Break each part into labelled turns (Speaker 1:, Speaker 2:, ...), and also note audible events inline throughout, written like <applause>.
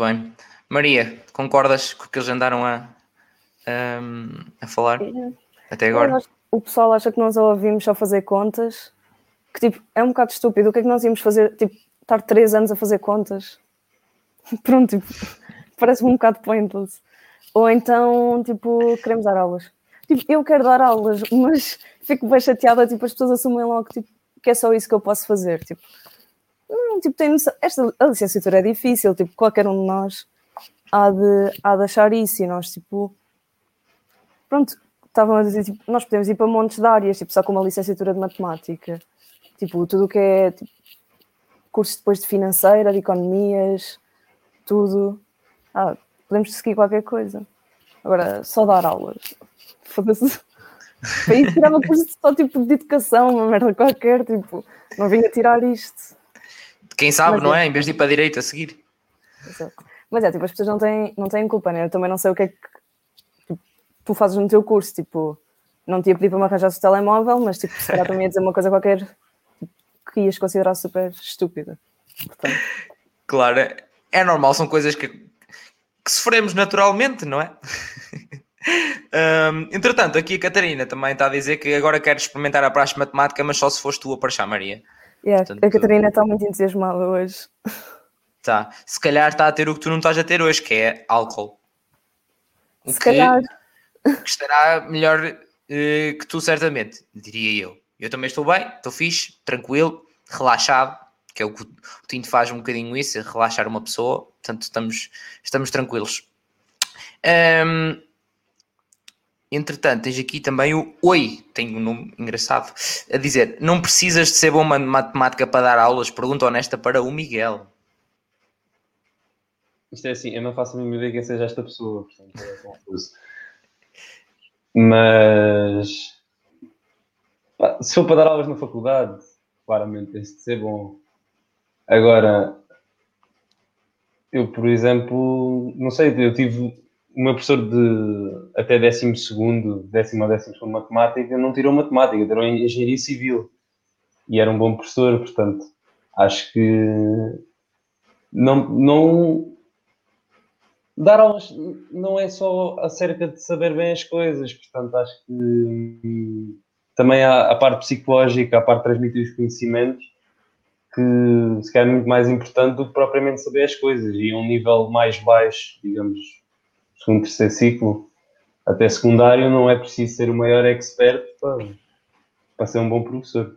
Speaker 1: bem. Maria, concordas com o que eles andaram a, a, a falar
Speaker 2: É.
Speaker 1: até agora?
Speaker 2: Acho- O pessoal acha que nós a ouvimos só fazer contas, que tipo, é um bocado estúpido. O que é que nós íamos fazer? Tipo, estar três anos a fazer contas? <laughs> Pronto, tipo, parece-me um bocado pointless. Ou então, tipo, queremos dar aulas. Tipo, eu quero dar aulas, <laughs> mas fico bem chateada, tipo, as pessoas assumem logo tipo, que é só isso que eu posso fazer. Tipo, não, tipo, tem noção. Esta, a licenciatura é difícil, tipo, qualquer um de nós há de, há de achar isso e nós, tipo, pronto, estavam a dizer, tipo, nós podemos ir para montes de áreas, tipo, só com uma licenciatura de matemática. Tipo, tudo o que é tipo, curso depois de financeira, de economias, tudo. Ah, podemos seguir qualquer coisa. Agora, só dar aulas. Foda-se. <laughs> Para isso tirava curso só tipo de educação, uma merda qualquer, tipo, não vinha tirar isto.
Speaker 1: Quem sabe,
Speaker 2: Mas
Speaker 1: não
Speaker 2: é.
Speaker 1: é? Em vez de ir para a direita a seguir.
Speaker 2: Mas é, tipo, as pessoas não têm, não têm culpa, né? Eu também não sei o que é que tipo, tu fazes no teu curso, tipo, não te ia pedir para me arranjar o telemóvel, mas tipo, se calhar também ia dizer uma coisa qualquer que ias considerar super estúpida. Portanto,
Speaker 1: Claro, é- normal, são coisas que, que sofremos naturalmente, não é? Hum, entretanto, aqui a Catarina também está a dizer que agora quer experimentar a praxe matemática, mas só se foste tu a praxar, Maria.
Speaker 2: Yeah,
Speaker 1: Portanto,
Speaker 2: a Catarina está muito entusiasmada hoje.
Speaker 1: Tá. Se calhar está a ter o que tu não estás a ter hoje, que é álcool.
Speaker 2: Se
Speaker 1: que,
Speaker 2: calhar,
Speaker 1: que estará melhor eh, que tu, certamente, diria eu. Eu também estou bem, estou fixe, tranquilo, relaxado, que é o que o Tinto faz um bocadinho isso, é relaxar uma pessoa, portanto estamos, estamos tranquilos. Ahm, entretanto, tens aqui também o Oi, tem um nome engraçado, a dizer: Não precisas de ser bom em matemática para dar aulas? Pergunta honesta para o Miguel.
Speaker 3: Isto é assim, eu não faço a mínima ideia quem seja esta pessoa, portanto é confuso. Mas se for para dar aulas na faculdade, claramente tem de ser bom. Agora, eu, por exemplo, não sei, eu tive o meu professor de até 12 segundo, décimo ou décimo segundo matemática, não tirou matemática, tirou engenharia civil. E era um bom professor, portanto, acho que não, não dar aulas não é só acerca de saber bem as coisas, portanto, acho que hum, também há a parte psicológica, a parte de transmitir os conhecimentos, que se calhar é muito mais importante do que propriamente saber as coisas. E um nível mais baixo, digamos, segundo, terceiro ciclo, até secundário, não é preciso ser o maior expert para, para ser um bom professor.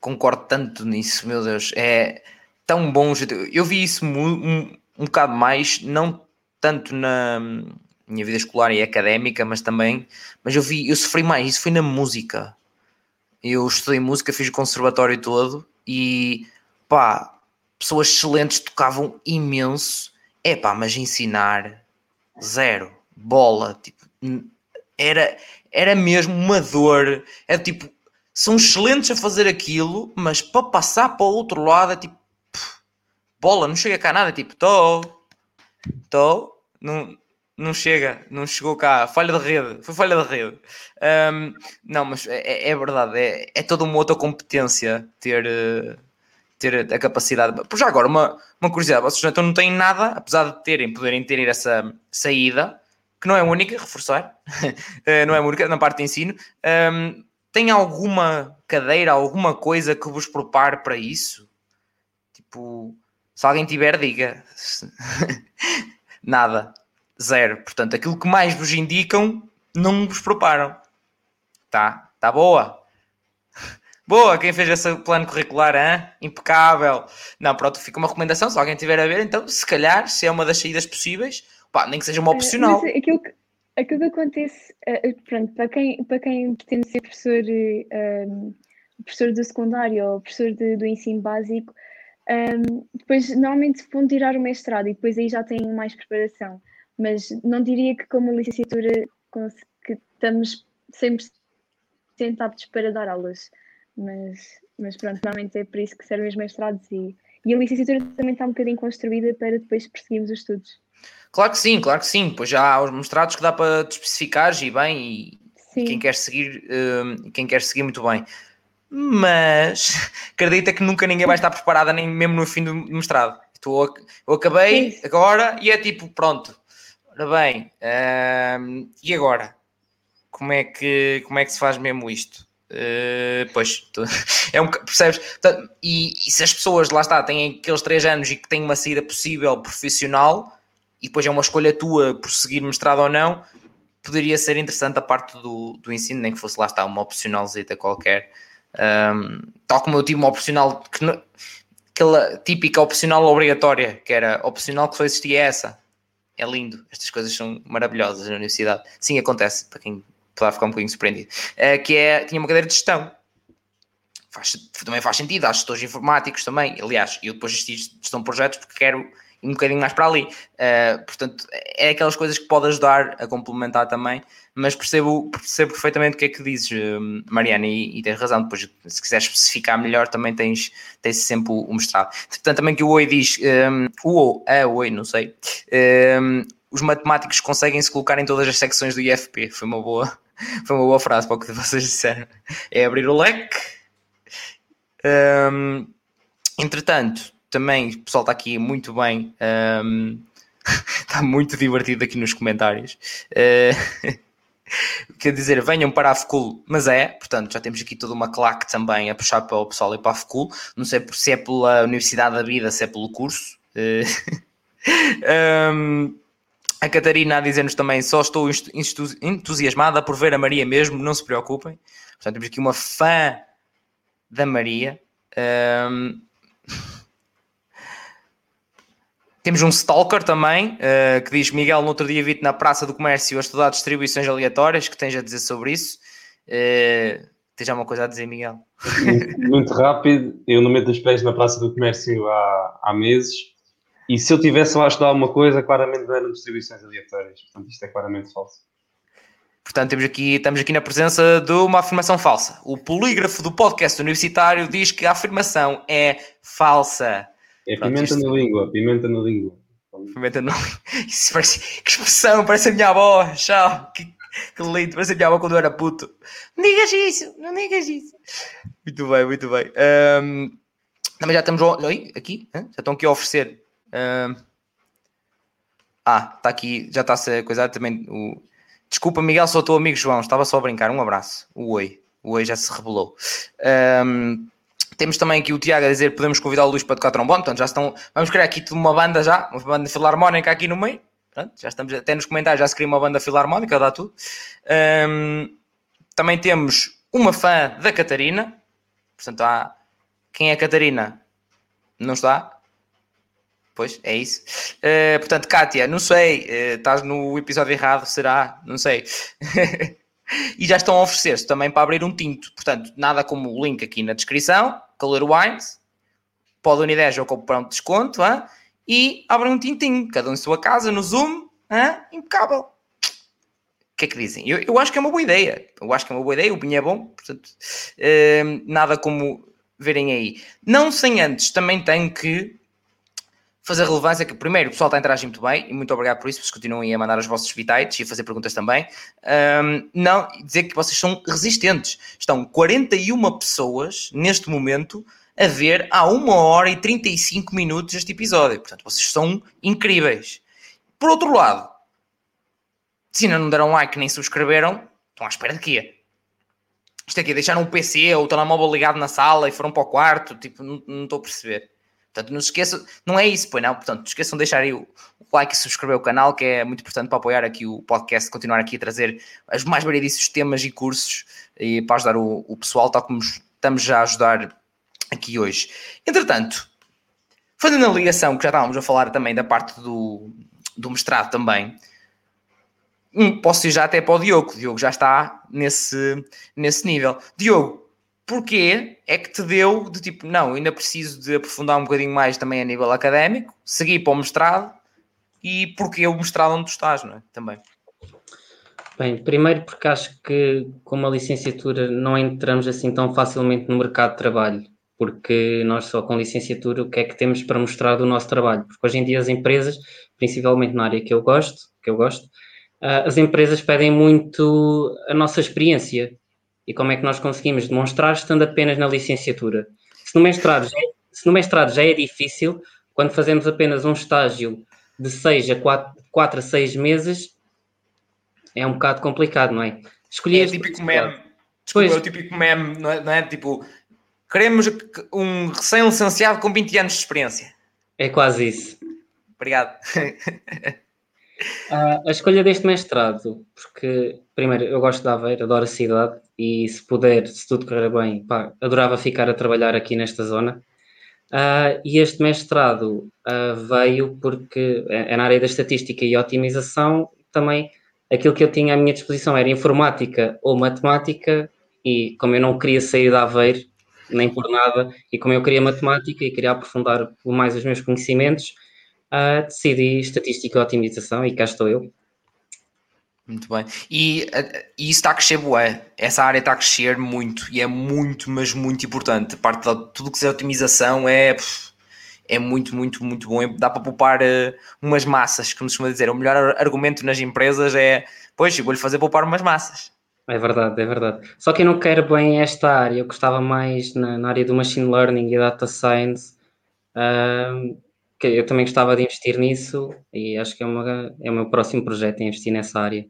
Speaker 1: concordo tanto nisso, meu Deus, é tão bom. Eu vi isso um, um bocado mais, não tanto na minha vida escolar e académica, mas também, mas eu vi, eu sofri mais, isso foi na música. Eu estudei música, fiz o conservatório todo e pá, pessoas excelentes tocavam imenso. É pá, mas ensinar zero, bola, tipo, era, era mesmo uma dor. É tipo, são excelentes a fazer aquilo, mas para passar para o outro lado é tipo pff, bola, não chega cá nada, é tipo estou, estou, não, não chega, não chegou cá, falha de rede, foi falha de rede. Ahm, não, mas é, é verdade, é, é toda uma outra competência ter, eh, ter a capacidade. Por já agora, uma, uma curiosidade, vocês então não têm nada, apesar de terem, poderem ter essa saída, que não é única, reforçar, <laughs> eh, não é única na parte de ensino. ahm, tem alguma cadeira, alguma coisa que vos prepare para isso? Tipo, se alguém tiver, diga. <laughs> Nada. Zero. Portanto, aquilo que mais vos indicam, não vos preparam. Tá? Tá boa? Boa, quem fez esse plano curricular, hein? impecável. Não, pronto, fica uma recomendação. Se alguém tiver a ver, então, se calhar, se é uma das saídas possíveis, pá, nem que seja uma
Speaker 4: Eh,
Speaker 1: opcional.
Speaker 4: Mas aquilo que, aquilo que acontece, eh, pronto, para quem, para quem pretende ser professor, eh, um, professor do secundário ou professor de- do ensino básico, um, depois normalmente vão tirar o mestrado e depois aí já têm mais preparação. Mas não diria que como licenciatura que estamos 100% aptos para dar aulas. Mas, mas pronto, normalmente é por isso que servem os mestrados e, e a licenciatura também está um bocadinho construída para depois perseguirmos os estudos.
Speaker 1: Claro que sim, claro que sim. Pois já há os mestrados que dá para te especificares e bem, e
Speaker 4: Sim.
Speaker 1: quem quer seguir, hum, quem quer seguir muito bem. Mas <laughs> acredita que nunca ninguém vai estar preparada, nem mesmo no fim do mestrado. Tô, eu acabei agora e é tipo, pronto. Ora bem, hum, e agora? Como é, que, como é que se faz mesmo isto? Uh, pois, <laughs> é um, percebes? E, e, se as pessoas lá está, têm aqueles três anos e que têm uma saída possível profissional e depois é uma escolha tua por seguir mestrado ou não, poderia ser interessante a parte do, do ensino, nem que fosse lá está uma opcionalzita qualquer. Um, tal como eu tive uma opcional que não, aquela típica opcional obrigatória, que era opcional que só existia essa. É lindo, estas coisas são maravilhosas na universidade. Sim, acontece, para quem poderá ficar um bocadinho surpreendido. Uh, que é, tinha uma cadeira de gestão. Faz, também faz sentido, há gestores informáticos também. Aliás, eu depois gestão de projetos porque quero um bocadinho mais para ali. Uh, portanto, é aquelas coisas que pode ajudar a complementar também, mas percebo, percebo perfeitamente o que é que dizes, hum, Mariana, e, e tens razão. Depois, se quiseres especificar melhor, também tens, tens sempre o, o mestrado. Portanto, também que o Oi diz, um, o O, é Oi, não sei, um, os matemáticos conseguem se colocar em todas as secções do IFP. Foi uma boa, foi uma boa frase para o que vocês disseram. É abrir o leque. Um, entretanto, também o pessoal está aqui muito bem, um, <laughs> está muito divertido aqui nos comentários. Uh, <laughs> quer dizer, venham para a FCUL, mas é, portanto, já temos aqui toda uma claque também a puxar para o pessoal ir para a FCUL. Não sei se é pela Universidade da Vida, se é pelo curso. <laughs> Uh, um, a Catarina a dizer-nos também: só estou entusiasmada por ver a Maria mesmo, não se preocupem. Portanto, temos aqui uma fã da Maria. Um, <laughs> Temos um stalker também, uh, que diz Miguel, no outro dia vi-te na Praça do Comércio a estudar distribuições aleatórias, que tens a dizer sobre isso. Uh, tens já uma coisa a dizer, Miguel?
Speaker 3: Muito rápido, eu não meto os pés na Praça do Comércio há, há meses, e se eu tivesse lá a estudar uma coisa, claramente não eram distribuições aleatórias. Portanto, isto é claramente falso.
Speaker 1: Portanto, temos aqui, estamos aqui na presença de uma afirmação falsa. O polígrafo do podcast universitário diz que a afirmação é falsa.
Speaker 3: É Pronto, pimenta isto... na língua, pimenta na língua.
Speaker 1: Pimenta na língua. <laughs> Isso parece... Que expressão, parece a minha avó. Tchau. Que, que lindo, parece a minha avó quando eu era puto. Não digas isso, não digas isso. Muito bem, muito bem. Um, também já estamos Oi, aqui, já estão aqui a oferecer. Um, ah, está aqui, já está a ser coisado também. O... Desculpa, Miguel, sou o teu amigo João, estava só a brincar. Um abraço. O oi. O oi já se revelou. Um, temos também aqui o Tiago a dizer podemos convidar o Luís para tocar trombone, portanto já estão. Vamos criar aqui uma banda já, uma banda filarmónica aqui no meio. Já estamos até nos comentários, já se cria uma banda filarmónica, dá tudo. Um, também temos uma fã da Catarina. Portanto, há. Quem é a Catarina? Não está? Pois, é isso. Uh, portanto, Kátia, não sei, uh, estás no episódio errado, será? Não sei. <laughs> e já estão a oferecer-se também para abrir um tinto. Portanto, nada como o link aqui na descrição, Color Wines, pode Unides ou comprar um desconto, hein? e abrem um tintinho, cada um em sua casa, no Zoom, hein? impecável. O que é que dizem? Eu, eu acho que é uma boa ideia. Eu acho que é uma boa ideia, o vinho é bom, portanto, uh, nada como verem aí. Não sem antes, também tenho que fazer relevância que, primeiro, o pessoal está a interagir muito bem e muito obrigado por isso, vocês continuem a mandar os vossos vitais e a fazer perguntas também. Um, não, dizer que vocês são resistentes. Estão 41 pessoas neste momento a ver há 1 hora e 35 minutos este episódio. Portanto, vocês são incríveis. Por outro lado, se ainda não deram like nem subscreveram, estão à espera de quê? Isto aqui, deixaram o PC ou o telemóvel ligado na sala e foram para o quarto, tipo, não, não estou a perceber. Portanto, não esqueçam, não é isso, pois não. Portanto, não esqueçam de deixar aí o, like e subscrever o canal, que é muito importante para apoiar aqui o podcast, continuar aqui a trazer os mais variedíssimos temas e cursos e para ajudar o, o pessoal, tal como estamos já a ajudar aqui hoje. Entretanto, fazendo a ligação, que já estávamos a falar também da parte do, do mestrado também, hum, posso ir já até para o Diogo. O Diogo já está nesse, nesse nível. Diogo, porquê é que te deu de tipo, não, ainda preciso de aprofundar um bocadinho mais também a nível académico, seguir para o mestrado e porquê o mestrado onde tu estás, não é? Também.
Speaker 5: Bem, primeiro porque acho que com uma licenciatura não entramos assim tão facilmente no mercado de trabalho, porque nós só com licenciatura o que é que temos para mostrar do nosso trabalho? Porque hoje em dia as empresas, principalmente na área que eu gosto, que eu gosto, ah, as empresas pedem muito a nossa experiência, e como é que nós conseguimos demonstrar estando apenas na licenciatura. Se no mestrado já é, se no mestrado já é difícil, Quando fazemos apenas um estágio de 6 a 4, 4 a 6 meses, é um bocado complicado, não é?
Speaker 1: Escolhi é típico meme. Desculpa, pois. é o típico meme, não é? Não é? Tipo, queremos um recém-licenciado com 20 anos de experiência.
Speaker 5: É quase isso.
Speaker 1: Obrigado. <laughs>
Speaker 5: Uh, a escolha deste mestrado, porque primeiro eu gosto de Aveiro, adoro a cidade e se puder, se tudo correr bem, pá, adorava ficar a trabalhar aqui nesta zona. Uh, e este mestrado uh, veio porque é, é na área da estatística e otimização também aquilo que eu tinha à minha disposição era informática ou matemática e como eu não queria sair da Aveiro nem por nada e como eu queria matemática e queria aprofundar mais os meus conhecimentos uh, decidi estatística e otimização e cá estou eu.
Speaker 1: Muito bem. E, e isso está a crescer bué. Essa área está a crescer muito e é muito, mas muito importante. A parte de tudo que é otimização é, é muito, muito, muito bom. Dá para poupar uh, umas massas, como se costuma dizer. O melhor argumento nas empresas é, pois, vou-lhe fazer poupar umas massas.
Speaker 5: É verdade, é verdade. Só que eu não quero bem esta área. Eu gostava mais na, na área do machine learning e data science. Uh, que eu também gostava de investir nisso e acho que é, uma, é o meu próximo projeto investir nessa área.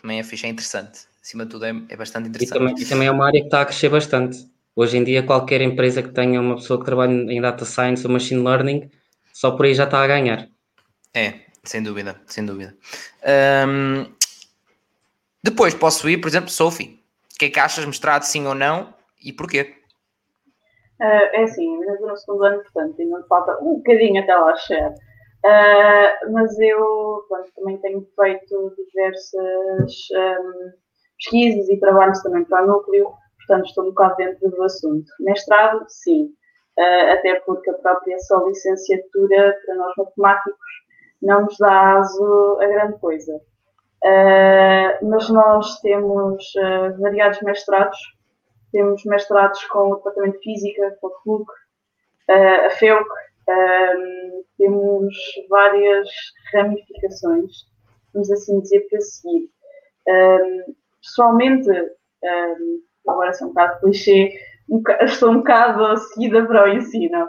Speaker 1: Também é fixe, é interessante. Acima de tudo é, é bastante interessante.
Speaker 5: E também, e também, é uma área que está a crescer bastante. Hoje em dia, qualquer empresa que tenha uma pessoa que trabalhe em data science ou machine learning, só por aí já está a ganhar.
Speaker 1: É, sem dúvida, sem dúvida. Um, depois posso ir, por exemplo, Sophie. O que é que achas mestrado sim ou não e porquê?
Speaker 6: Uh, é assim, ainda estou no segundo ano, portanto, ainda falta um bocadinho até lá chegar. Uh, mas eu pronto, também tenho feito diversas um, pesquisas e trabalhos também para o núcleo, portanto estou um bocado dentro do assunto. Mestrado, sim, uh, até porque a própria só licenciatura para nós matemáticos não nos dá aso a grande coisa. Mas nós temos variados mestrados temos mestrados com o Departamento de Física, com a FLUC, a FEUC, um, temos várias ramificações, vamos assim dizer, para seguir. Um, pessoalmente, um, agora sou um bocado clichê, estou <laughs> um bocado seguida para o ensino,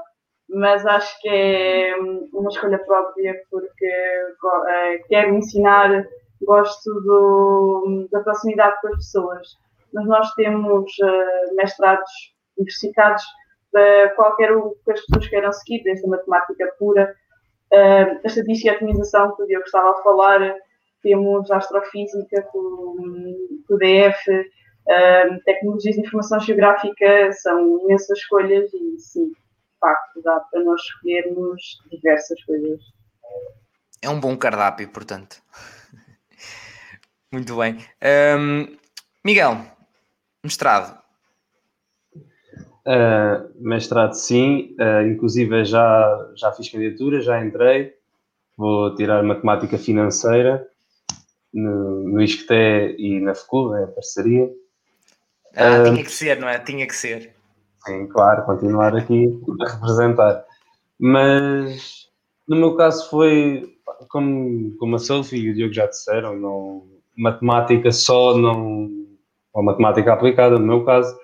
Speaker 6: mas acho que é uma escolha própria porque uh, quero ensinar, gosto do, da proximidade com as pessoas mas nós temos uh, mestrados diversificados para qualquer o que as pessoas queiram seguir, desde a matemática pura, uh, a estatística e a otimização que o Diogo estava a falar, temos a astrofísica com o DF, uh, eh, tecnologias de informação geográfica, são imensas escolhas e sim, de facto, dá para nós escolhermos diversas coisas.
Speaker 1: É um bom cardápio, portanto. <laughs> Muito bem. Um, Miguel, Mestrado?
Speaker 3: Uh, mestrado sim, uh, inclusive já, já fiz candidatura, já entrei, vou tirar matemática financeira no, no ISCTE e na FECUL, é a parceria.
Speaker 1: Ah, uh, tinha que ser, não é? Tinha que ser.
Speaker 3: Sim, claro, continuar aqui a representar. Mas no meu caso foi, como, como a Sophie e o Diogo já disseram, não, matemática só não ou matemática aplicada, no meu caso,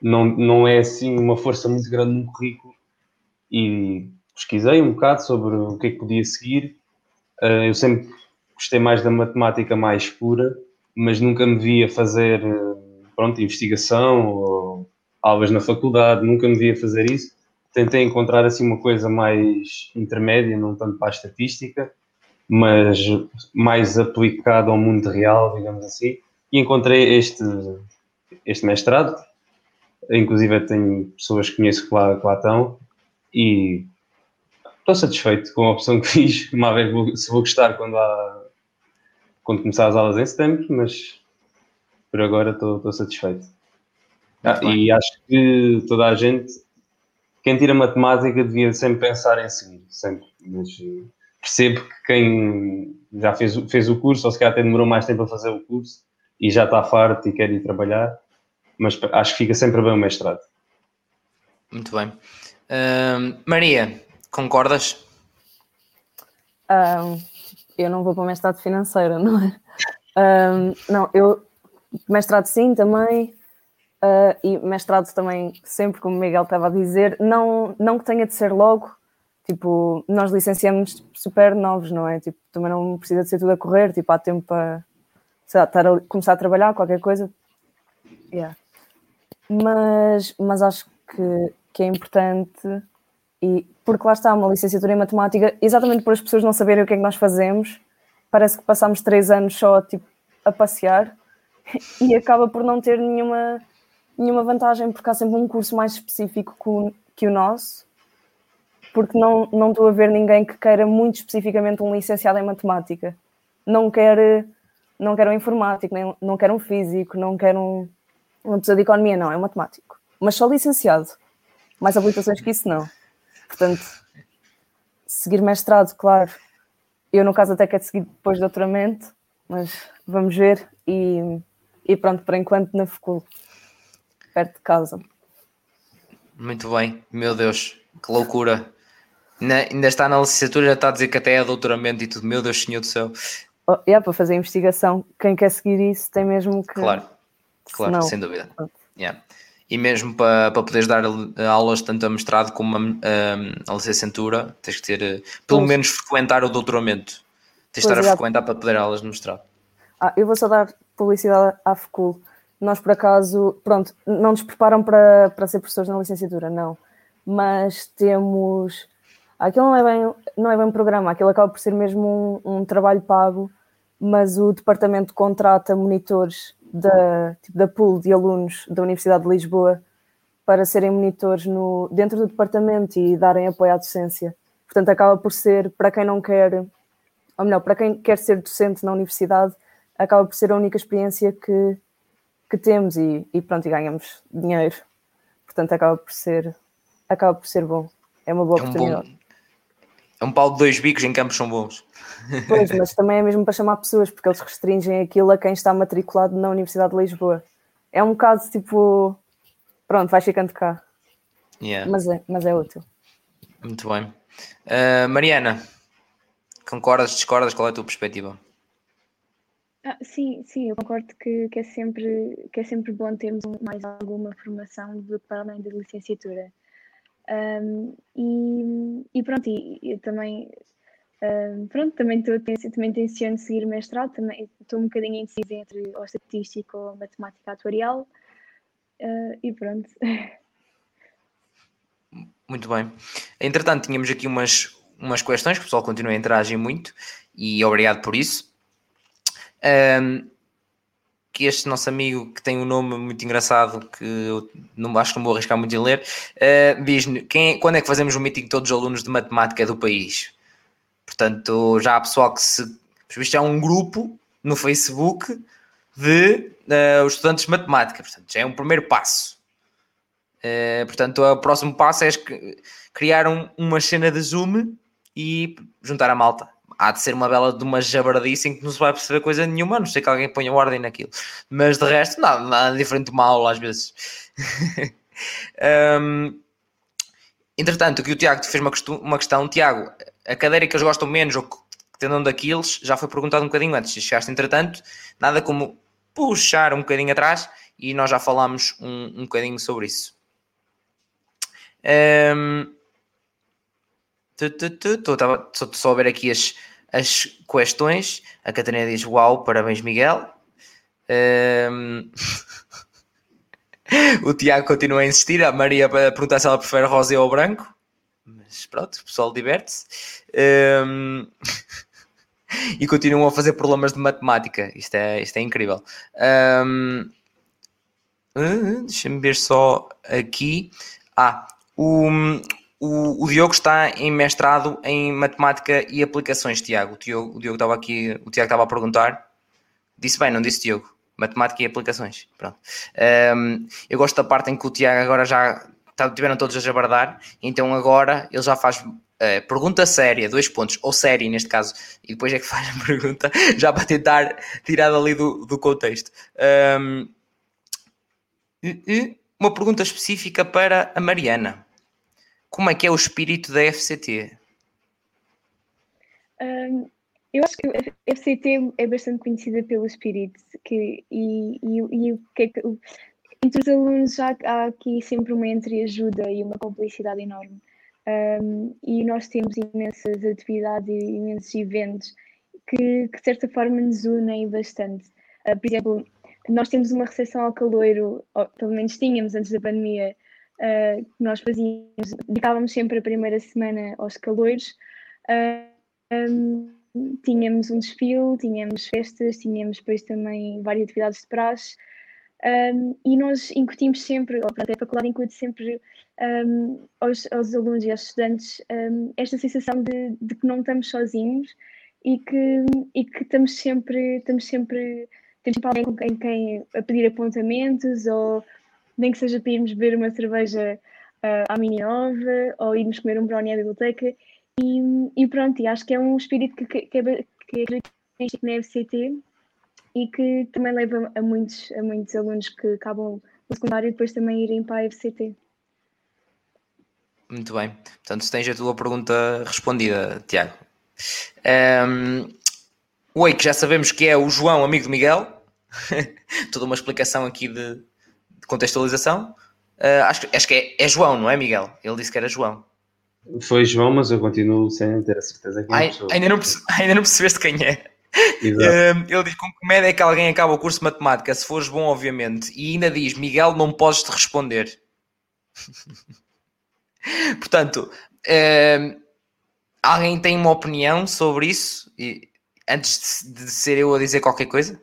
Speaker 3: não, não é assim uma força muito grande no currículo e pesquisei um bocado sobre o que é que podia seguir. Uh, eu sempre gostei mais da matemática mais pura, mas nunca me via fazer pronto, investigação ou aulas na faculdade, nunca me via fazer isso. Tentei encontrar assim uma coisa mais intermédia, não tanto para a estatística, mas mais aplicada ao mundo real, digamos assim e encontrei este, este mestrado. Inclusive, tenho pessoas que conheço que lá, que lá estão e estou satisfeito com a opção que <laughs> fiz. Uma vez vou, se vou gostar quando, há, quando começar as aulas em setembro, mas por agora estou, estou satisfeito. Ah, e acho que toda a gente, quem tira matemática, devia sempre pensar em seguir, sempre. Mas percebo que quem já fez, fez o curso, ou se calhar até demorou mais tempo a fazer o curso, e já está farto e quer ir trabalhar, mas acho que fica sempre bem o mestrado.
Speaker 1: Muito bem. Uh, Maria, concordas?
Speaker 2: Um, eu não vou para o mestrado financeiro, não é? Um, não, eu mestrado sim também. Uh, e mestrado também, sempre como o Miguel estava a dizer, não, não que tenha de ser logo, Tipo, nós licenciamos super novos, não é? Tipo, também não precisa de ser tudo a correr, tipo, há tempo para sei lá, estar a, começar a trabalhar, qualquer coisa. Yeah. Mas, mas acho que, que é importante e porque lá está uma licenciatura em matemática, exatamente por as pessoas não saberem o que é que nós fazemos, parece que passamos três anos só tipo, a passear <laughs> e acaba por não ter nenhuma, nenhuma vantagem, porque há sempre um curso mais específico que o, que o nosso, porque não, não estou a ver ninguém que queira muito especificamente um licenciado em matemática. Não quer, não quer um informático, nem, não quer um físico, não quer um, uma pessoa de economia, não, é um matemático. Mas só licenciado. Mais habilitações que isso, não. Portanto, seguir mestrado, claro. Eu, no caso, até quero seguir depois do doutoramento, mas vamos ver. E, e pronto, por enquanto, na FECUL, perto de casa.
Speaker 1: Muito bem, meu Deus, que loucura. Na, ainda está na licenciatura, já está a dizer que até é doutoramento e tudo. Meu Deus, Senhor do céu.
Speaker 2: Oh, yeah, para fazer investigação, quem quer seguir isso tem mesmo que.
Speaker 1: Claro, claro, Senão, sem dúvida. Yeah e mesmo para, para poderes dar aulas tanto a mestrado como a, a, a licenciatura, tens que ter, eh, pelo pois. menos frequentar o doutoramento. Tens de estar a frequentar para poder aulas de mestrado.
Speaker 2: Ah, eu vou só dar publicidade à FECUL. Nós, por acaso, pronto, não nos preparam para, para ser professores na licenciatura, não. Mas temos. Aquilo não é bem, não é bem um programa, aquilo acaba por ser mesmo um, um trabalho pago, mas o departamento contrata monitores da, tipo, da pool de alunos da Universidade de Lisboa para serem monitores no, dentro do departamento e darem apoio à docência. Portanto, acaba por ser, para quem não quer, ou melhor, para quem quer ser docente na universidade, acaba por ser a única experiência que, que temos e, e pronto, e ganhamos dinheiro. Portanto, acaba por ser, acaba por ser bom. É uma boa é um oportunidade. Bom,
Speaker 1: é um pau de dois bicos em campos são bons.
Speaker 2: Pois, <laughs> mas também é mesmo para chamar pessoas, porque eles restringem aquilo a quem está matriculado na Universidade de Lisboa. É um bocado tipo, pronto, vai ficando cá. Yeah. Mas, é, mas é útil.
Speaker 1: Muito bem. Uh, Mariana, concordas, discordas? Qual é a tua perspectiva?
Speaker 4: Ah, sim, sim, eu concordo que, que, é sempre, que é sempre bom termos mais alguma formação para além da licenciatura. Um, e, e, pronto, e, eu também um, pronto, também estou também tenciono seguir mestrado, também estou um bocadinho indecisa entre o estatístico ou matemática atuarial uh, e pronto. <laughs>
Speaker 1: Muito bem. Entretanto, tínhamos aqui umas, umas questões que o pessoal continua a interagir muito e obrigado por isso. Um, que este nosso amigo, que tem um nome muito engraçado, que eu não, acho que não vou arriscar muito em ler, uh, diz-me é, quando é que fazemos o meeting de todos os alunos de matemática do país? Portanto, já há pessoal que se. Isto é um grupo no Facebook de uh, estudantes de matemática, portanto, já é um primeiro passo. Uh, portanto, o próximo passo é criar um, uma cena de Zoom e juntar a malta há de ser uma bela de uma jabardice em que não se vai perceber coisa nenhuma, não sei que alguém ponha ordem naquilo. Mas de resto, nada, nada diferente de uma aula às vezes. <laughs> um, entretanto, aqui o Tiago fez uma questão, uma questão, Tiago, a cadeira que eles gostam menos ou que tendam daqueles, já foi perguntado um bocadinho antes. Se chegaste, entretanto, nada como puxar um bocadinho atrás e nós já falámos um, um bocadinho sobre isso. Um, Estou só a ver aqui as, as questões. A Catarina diz: Uau, parabéns, Miguel. Um... <laughs> o Tiago continua a insistir. A Maria para perguntar se ela prefere rosa ou branco. Mas pronto, o pessoal diverte-se. Um... <laughs> e continuam a fazer problemas de matemática. Isto é, isto é incrível. Um... Uh, Deixa-me ver só aqui. Ah, o, o, o, Diogo está em mestrado em matemática e aplicações, Tiago. O Diogo, o Diogo estava aqui, o Tiago estava a perguntar. Disse bem, não disse Diogo. Matemática e aplicações. Pronto. Um, eu gosto da parte em que o Tiago agora já tiveram todos a jabardar, então agora ele já faz uh, pergunta séria, dois pontos, ou série neste caso, e depois é que <laughs> faz a pergunta, já para tentar tirar dali do, do contexto. Um, uma pergunta específica para a Mariana. Como é que é o espírito da FCT?
Speaker 4: Um, eu acho que a FCT é bastante conhecida pelo espírito que, e, e, e o que é que, entre os alunos já há aqui sempre uma entreajuda e uma complicidade enorme. Um, e nós temos imensas atividades e imensos eventos que, que de certa forma nos unem bastante. Uh, por exemplo, nós temos uma recepção ao caloiro, ou pelo menos tínhamos antes da pandemia, uh, que nós fazíamos, dedicávamos sempre a primeira semana aos caloiros. Uh, um, tínhamos um desfile, tínhamos festas, tínhamos depois também várias atividades de praxe. Um, e nós incutimos sempre, ou pronto, a faculdade incute sempre um, aos, aos, alunos e aos estudantes um, esta sensação de, de, que não estamos sozinhos e que, e que estamos sempre, estamos sempre, temos sempre alguém com quem, quem a pedir apontamentos ou nem que seja para irmos beber uma cerveja uh, à mini nova ou irmos comer um brownie à biblioteca e, e pronto, e acho que é um espírito que, que, que é, que é na FCT e que também leva a muitos, a muitos alunos que acabam o secundário e depois também irem para a FCT.
Speaker 1: Muito bem. Portanto, tens a tua pergunta respondida, Tiago. Um, o que já sabemos que é o João, amigo do Miguel. <laughs> Toda uma explicação aqui de, de contextualização. Uh, acho, acho que é, é, João, não é, Miguel? Ele disse que era João.
Speaker 3: Foi João, mas eu continuo sem ter a certeza
Speaker 1: que é Ai, ainda, não <laughs> ainda não percebeste quem é. Um, ele diz: com que média é que alguém acaba o curso de matemática? Se fores bom, obviamente. E ainda diz: Miguel, não podes te responder. <laughs> Portanto, um, alguém tem uma opinião sobre isso? E, antes de, de, ser eu a dizer qualquer coisa?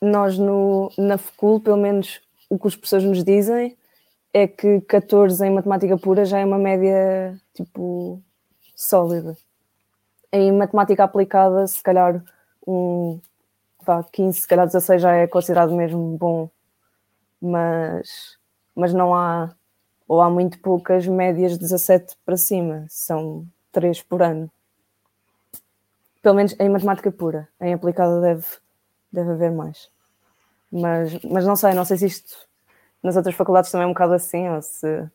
Speaker 2: Nós no, na FUCUL, pelo menos o que os professores nos dizem, é que 14 em matemática pura já é uma média tipo sólida. Em matemática aplicada, se calhar um vá, 15, se calhar 16 já é considerado mesmo bom, mas, mas não há, ou há muito poucas médias 17 para cima, são 3 por ano. Pelo menos em matemática pura, em aplicada deve, deve haver mais. Mas, mas não sei, não sei se isto nas outras faculdades também é um bocado assim, ou se,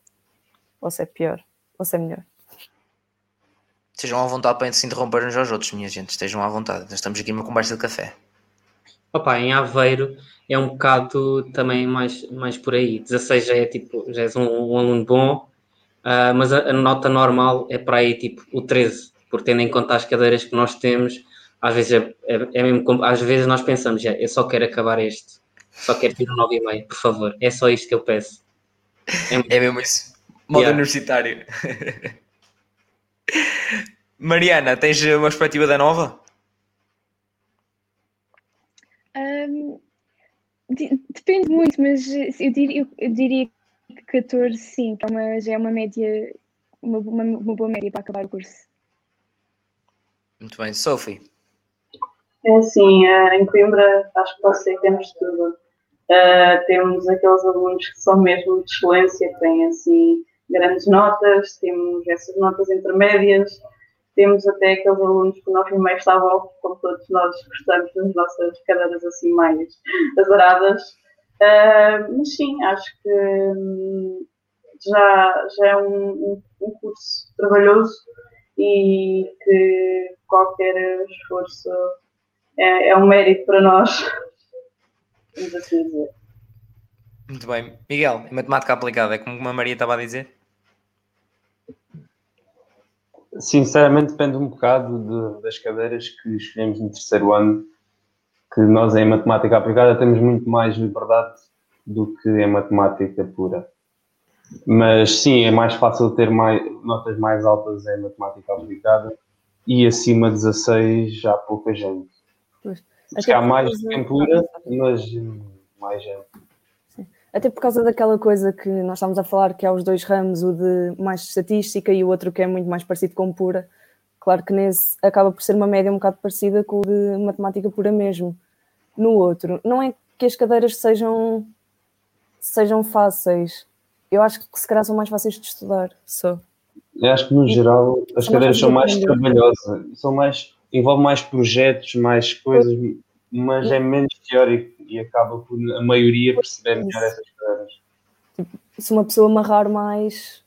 Speaker 2: ou se é pior, ou se é melhor.
Speaker 1: Estejam à vontade para se interromper uns aos outros, minha gente. Estejam à vontade. Nós estamos aqui numa conversa de café.
Speaker 5: Opa, em Aveiro é um bocado também mais, mais por aí. 16 já é tipo, já és um, um aluno bom, uh, mas a, a, nota normal é para aí tipo o 13, porque tendo em conta as cadeiras que nós temos, às vezes é, é, é mesmo, às vezes nós pensamos, já, eu só quero acabar este, só quero ter um 9,5, por favor. É só isto que eu peço.
Speaker 1: É, é mesmo isso. Modo yeah. universitário. <laughs> Mariana, tens uma perspectiva da nova?
Speaker 4: Um, depende muito, mas eu diria, eu diria que 14 sim, é uma, já é uma média, uma, uma, uma boa média para acabar o curso.
Speaker 1: Muito bem, Sophie.
Speaker 6: É assim, eh, em Coimbra acho que você temos tudo. Uh, temos aqueles alunos que são mesmo de excelência, que têm assim grandes notas, temos essas notas intermédias, temos até aqueles alunos que nós primeiro estavam, como todos nós gostamos nas nossas cadeiras assim mais azaradas. Uh, mas sim, acho que hum, já, já é um, um, curso trabalhoso e que qualquer esforço é, é um mérito para nós, vamos assim dizer.
Speaker 1: Muito bem. Miguel, em matemática aplicada, é como a Maria estava a dizer?
Speaker 3: Sinceramente, depende um bocado de, das cadeiras que escolhemos no terceiro ano, que nós em matemática aplicada temos muito mais liberdade do que em matemática pura. Mas sim, é mais fácil ter mais, notas mais altas em matemática aplicada e acima de 16 já há pouca gente. Pois. há mais em pura, mas mais gente.
Speaker 2: Até por causa daquela coisa que nós estamos a falar, que há os dois ramos, o de mais estatística e o outro que é muito mais parecido com pura. Claro que nesse acaba por ser uma média um bocado parecida com o de matemática pura mesmo. No outro, não é que as cadeiras sejam, sejam fáceis. Eu acho que se calhar são mais fáceis de estudar, só.
Speaker 3: Eu acho que no geral as são cadeiras são mais trabalhosas, são mais, envolvem mais projetos, mais coisas, mas é menos teórico e acaba por a maioria perceber melhor essas coisas.
Speaker 2: Tipo, se uma pessoa amarrar mais.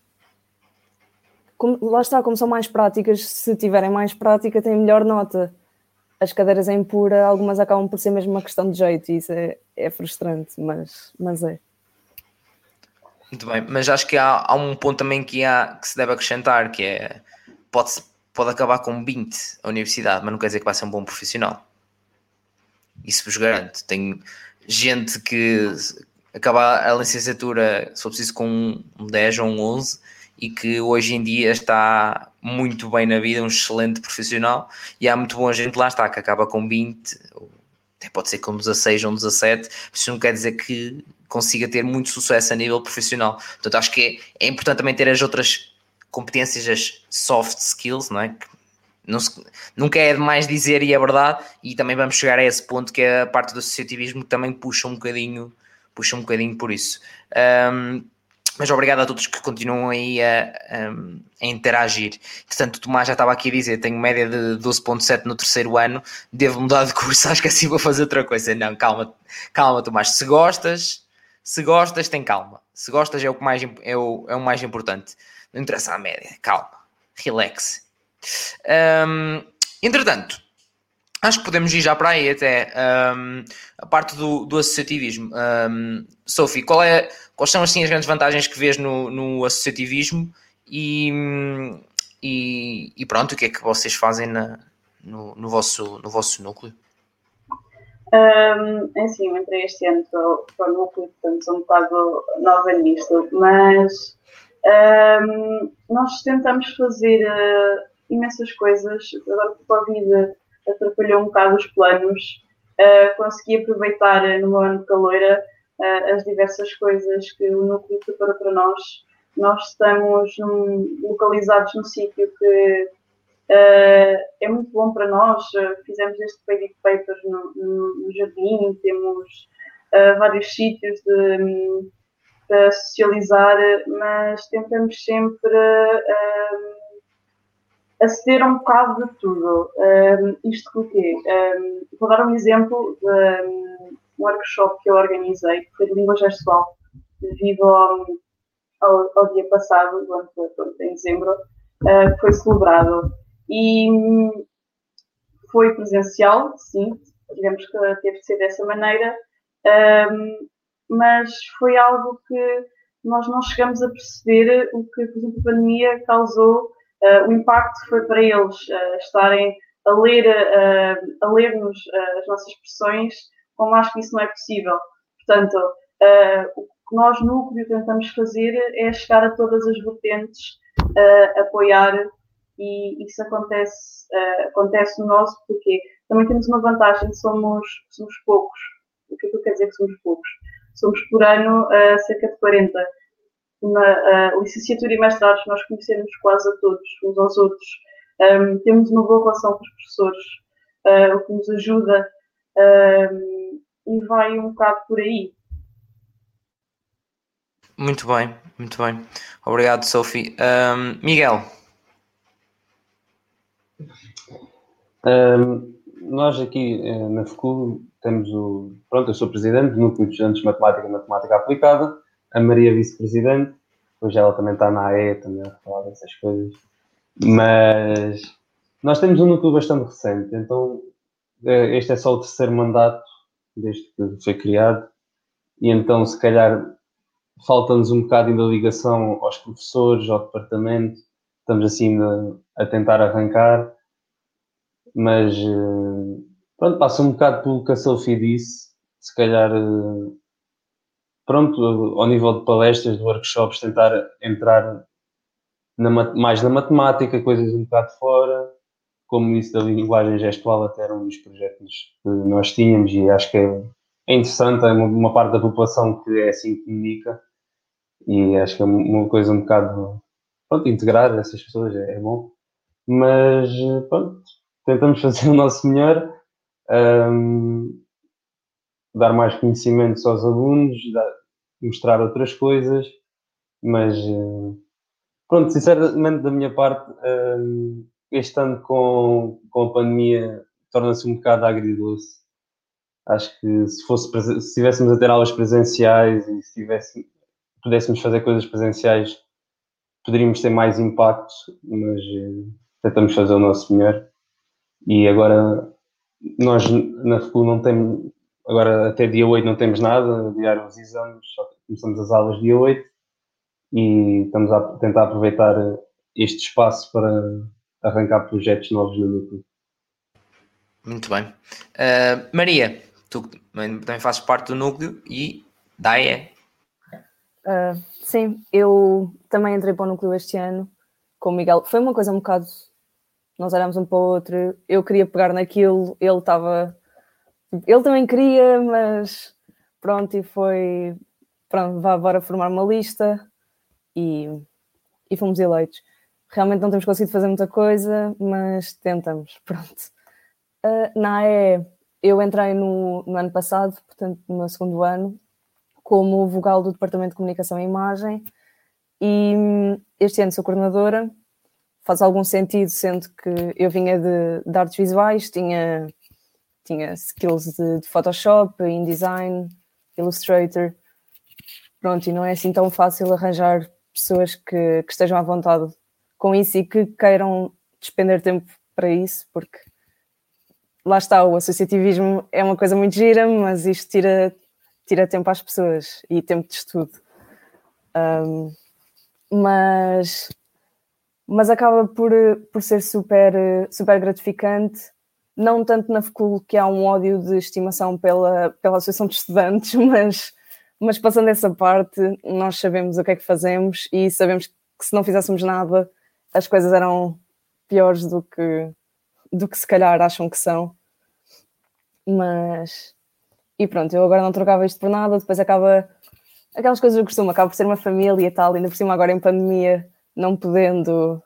Speaker 2: Como, lá está, como são mais práticas, se tiverem mais prática, têm melhor nota. As cadeiras em pura, algumas acabam por ser mesmo uma questão de jeito, e isso é, é frustrante, mas, mas é.
Speaker 1: Muito bem, mas acho que há, há um ponto também que, há, que se deve acrescentar, que é pode, pode acabar com 20 a universidade, mas não quer dizer que vai ser um bom profissional. Isso vos garanto. Tenho gente que acaba a licenciatura, se for preciso, com um 10 ou um 11 e que hoje em dia está muito bem na vida, um excelente profissional, e há muito boa gente lá está, que acaba com 20, até pode ser com 16 ou 17, isso não quer dizer que consiga ter muito sucesso a nível profissional. Portanto, acho que é, é importante também ter as outras competências, as soft skills, não é? Que não se, nunca é demais dizer e é verdade, e também vamos chegar a esse ponto que é a parte do associativismo que também puxa um bocadinho, puxa um bocadinho por isso. Um, mas obrigado a todos que continuam aí a, a, a interagir. Portanto, o Tomás já estava aqui a dizer: tenho média de 12,7 no terceiro ano, devo mudar de curso, <laughs> acho que assim vou fazer outra coisa. Não, calma, calma, Tomás. Se gostas, se gostas, tem calma. Se gostas, é o, que mais, é o, é o mais importante. Não interessa a média, calma, relax. Um, entretanto, acho que podemos ir já para aí até um, a parte do, do associativismo. Um, Sophie, qual é, quais são assim, as grandes vantagens que vês no, no associativismo e, e, e, pronto, o que é que vocês fazem na, no, no, vosso, no vosso núcleo?
Speaker 6: Um, é assim, eu entrei este ano para o núcleo, portanto sou um bocado nova nisto, mas um, nós tentamos fazer uh, imensas coisas. Agora que o Covid atrapalhou um bocado os planos, uh, consegui aproveitar no meu ano de caloira as diversas coisas que o núcleo preparou para nós. Nós estamos localizados num sítio que é muito bom para nós. fizemos este baby paper no, no, no jardim, temos vários sítios de para socializar, mas tentamos sempre um, aceder um bocado de tudo. Um, isto porque, um, vou dar um exemplo de um workshop que eu organizei, que foi de língua gestual, devido ao, ao, ao, dia passado, em dezembro, uh, foi celebrado. E foi presencial, sim, tivemos que teve de ser dessa maneira, um, mas foi algo que nós não chegamos a perceber o que, por exemplo, a pandemia causou, uh, o impacto foi para eles uh, estarem a ler, uh, a ler-nos as nossas expressões, como acho que isso não é possível. Portanto, o que nós, núcleo, tentamos fazer é chegar a todas as vertentes, apoiar, e isso acontece, acontece no nosso, porque também temos uma vantagem, somos, somos poucos. O que é que eu quero dizer que somos poucos? Somos por ano uh, cerca de 40. Na uh, licenciatura e mestrados nós conhecemos quase a todos, uns aos outros. Um, temos uma boa relação com os professores, uh, o que nos ajuda um, e vai um bocado por aí.
Speaker 1: Muito bem, muito bem. Obrigado, Sophie. Um, Miguel.
Speaker 3: nós aqui eh, na FCU temos o. Pronto, eu sou presidente do Núcleo de Estudantes de Matemática e Matemática Aplicada, a Maria vice-presidente, hoje ela também está na AE, também a falar dessas coisas. Mas nós temos um núcleo bastante recente, então eh, este é só o terceiro mandato desde que foi criado, e então se calhar falta-nos um bocado ainda ligação aos professores, ao departamento, estamos assim a, a tentar arrancar, mas eh, Pronto, passa um bocado pelo que a Sophie disse, se calhar, eh, pronto, ao nível de palestras, de workshops, tentar entrar na, mais na matemática, coisas um bocado fora, como isso da linguagem gestual, até era um dos projetos que nós tínhamos e acho que é, é interessante, é uma, uma, parte da população que é assim que comunica e acho que é uma coisa um bocado, pronto, integrar essas pessoas é, é bom, mas pronto, tentamos <laughs> fazer o nosso melhor um, dar mais conhecimentos aos alunos, dar, mostrar outras coisas, mas uh, pronto, sinceramente da minha parte, um, este ano com, com a pandemia torna-se um bocado agridoce. Acho que se fosse se estivéssemos a ter aulas presenciais e se pudéssemos fazer coisas presenciais, poderíamos ter mais impacto, mas uh, tentamos fazer o nosso melhor. E agora nós na FCU não temos, agora até dia 8 não temos nada, adiar os exames, só começamos as aulas dia 8 e estamos a tentar aproveitar este espaço para arrancar projetos novos no núcleo.
Speaker 1: Muito bem. Uh, Maria, tu também fazes parte do núcleo e DAE.
Speaker 2: Uh, sim, eu também entrei para o núcleo este ano com o Miguel. Foi uma coisa um bocado. Nós olhámos um para o outro, eu queria pegar naquilo, ele estava. Ele também queria, mas pronto, e foi. Pronto, vá agora formar uma lista e, e fomos eleitos. Realmente não temos conseguido fazer muita coisa, mas tentamos, <laughs> pronto. Uh, na AE, eu entrei no, no ano passado, portanto, no meu segundo ano, como vogal do Departamento de Comunicação e Imagem, e hum, este ano sou coordenadora. Faz algum sentido, sendo que eu vinha de, de artes visuais, tinha, tinha skills de, de Photoshop, InDesign, Illustrator. Pronto, e não é assim tão fácil arranjar pessoas que, que estejam à vontade com isso e que queiram despender tempo para isso, porque lá está, o associativismo é uma coisa muito gira, mas isto tira, tira tempo às pessoas e tempo de estudo. Um, mas, mas acaba por, por ser super, super gratificante, não tanto na FCUL que há um ódio de estimação pela, pela Associação de Estudantes, <laughs> mas, mas passando essa parte, nós sabemos o que é que fazemos e sabemos que se não fizéssemos nada, as coisas eram piores do que, do que se calhar acham que são. Mas. E pronto, eu agora não trocava isto por nada, depois acaba. Aquelas coisas que costumo, acaba por ser uma família e tal, ainda por cima agora em pandemia, não podendo,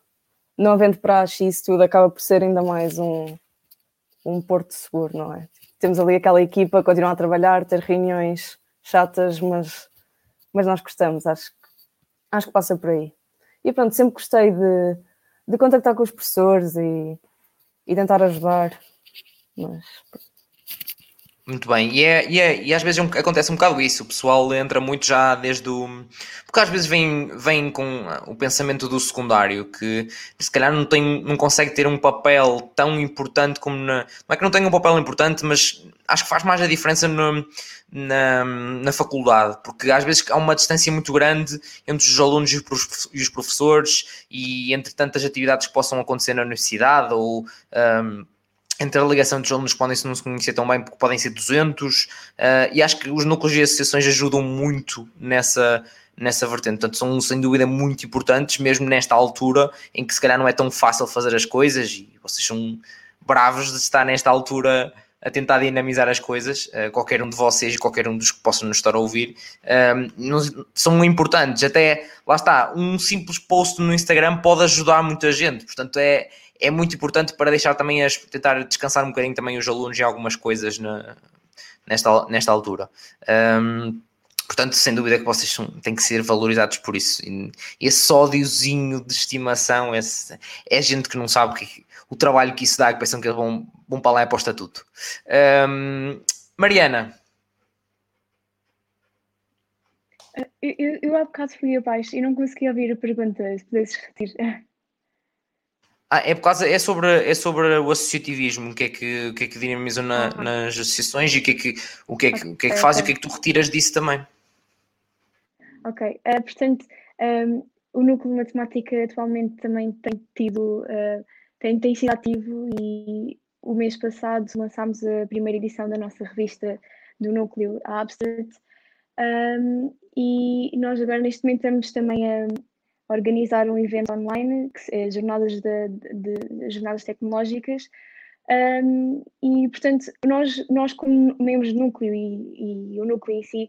Speaker 2: não havendo praxe e isso tudo, acaba por ser ainda mais um, um porto seguro, não é? Temos ali aquela equipa, continuar a trabalhar, ter reuniões chatas, mas, mas nós gostamos, acho, acho que passa por aí. E pronto, sempre gostei de, de contactar com os professores e, e tentar ajudar. Mas
Speaker 1: muito bem, e, é, e, é, e às vezes é acontece um bocado isso, o pessoal entra muito já desde o. Porque às vezes vem, vem com o pensamento do secundário, que se calhar não, tem, não consegue ter um papel tão importante como na. Não é que não tenha um papel importante, mas acho que faz mais a diferença no, na, na faculdade, porque às vezes há uma distância muito grande entre os alunos e os professores e entre tantas atividades que possam acontecer na universidade ou. Um, entre a ligação dos alunos podem-se não se conhecer tão bem porque podem ser 200 uh, eh, e acho que os núcleos de associações ajudam muito nessa, nessa vertente, portanto são sem dúvida muito importantes mesmo nesta altura em que se calhar não é tão fácil fazer as coisas e vocês são bravos de estar nesta altura a tentar dinamizar as coisas, uh, qualquer um de vocês e qualquer um dos que possam nos estar a ouvir, uh, são importantes, até lá está, um simples post no Instagram pode ajudar muita gente, portanto é é muito importante para deixar também as, tentar descansar um bocadinho também os alunos em algumas coisas na, nesta, nesta altura. Um, portanto, sem dúvida que vocês são, têm que ser valorizados por isso. E esse ódiozinho de estimação, esse, é gente que não sabe que, o trabalho que isso dá, que pensam que eles vão, vão para lá e para o estatuto. Um, Mariana.
Speaker 4: Eu, eu, eu há bocado fui abaixo e não consegui ouvir a pergunta, se pudesses repetir.
Speaker 1: Ah, é por causa, é sobre, é sobre o associativismo, o que é que, o que, é que dinamizam na, uhum. nas associações e o que é que, o que, é que, o que, é que faz e o que é que tu retiras disso também.
Speaker 4: Ok, uh, portanto, um, ehm, o núcleo de matemática atualmente também tem tido, uh, tem, tem sido ativo e o mês passado lançámos a primeira edição da nossa revista do núcleo, a Abstract, um, ehm, e nós agora neste momento estamos também a organizar um evento online, que é jornadas, de, de, de jornadas tecnológicas, um, e portanto nós, nós como membros do núcleo e, e o núcleo em si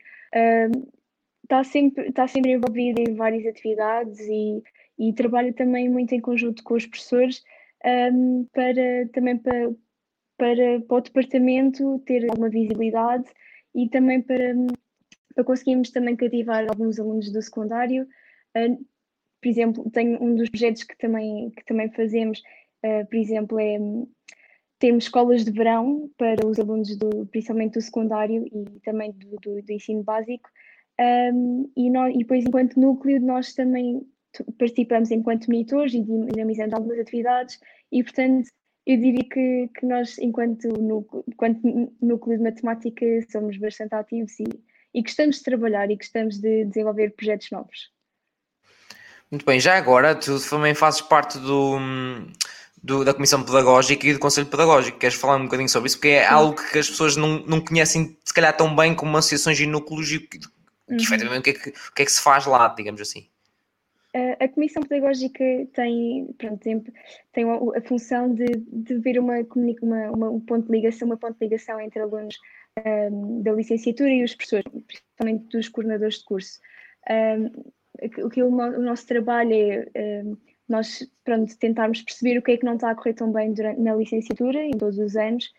Speaker 4: está, sempre, está sempre envolvido em várias atividades e, e trabalha também muito em conjunto com os professores um, para também para, para, para o departamento ter alguma visibilidade e também para, para conseguirmos também cativar alguns alunos do secundário por exemplo, tenho um dos projetos que também, que também fazemos, uh, por exemplo, é temos escolas de verão para os alunos, do, principalmente do secundário e também do, do, do ensino básico. Um, e, nós, e depois, enquanto núcleo, nós também participamos enquanto monitores e dinamizando algumas atividades e, portanto, eu diria que, que nós, enquanto núcleo, enquanto núcleo de matemática, somos bastante ativos e, e gostamos de trabalhar e gostamos de desenvolver projetos novos.
Speaker 1: Muito bem, já agora tu também fazes parte do, do, da Comissão Pedagógica e do Conselho Pedagógico. Queres falar um bocadinho sobre isso? Porque é algo que as pessoas não, não conhecem, se calhar, tão bem como associações e núcleos e que, uhum. efetivamente o que, é que, o que é que se faz lá, digamos assim.
Speaker 4: A Comissão Pedagógica tem, pronto, tem, tem a, função de, de ver uma, uma, uma, um ponto de ligação, uma ponto de ligação entre alunos um, da licenciatura e os professores, principalmente dos coordenadores de curso. Um, o que o, o, nosso trabalho é um, nós pronto, tentarmos perceber o que é que não está a correr tão bem durante, na licenciatura, em todos os anos,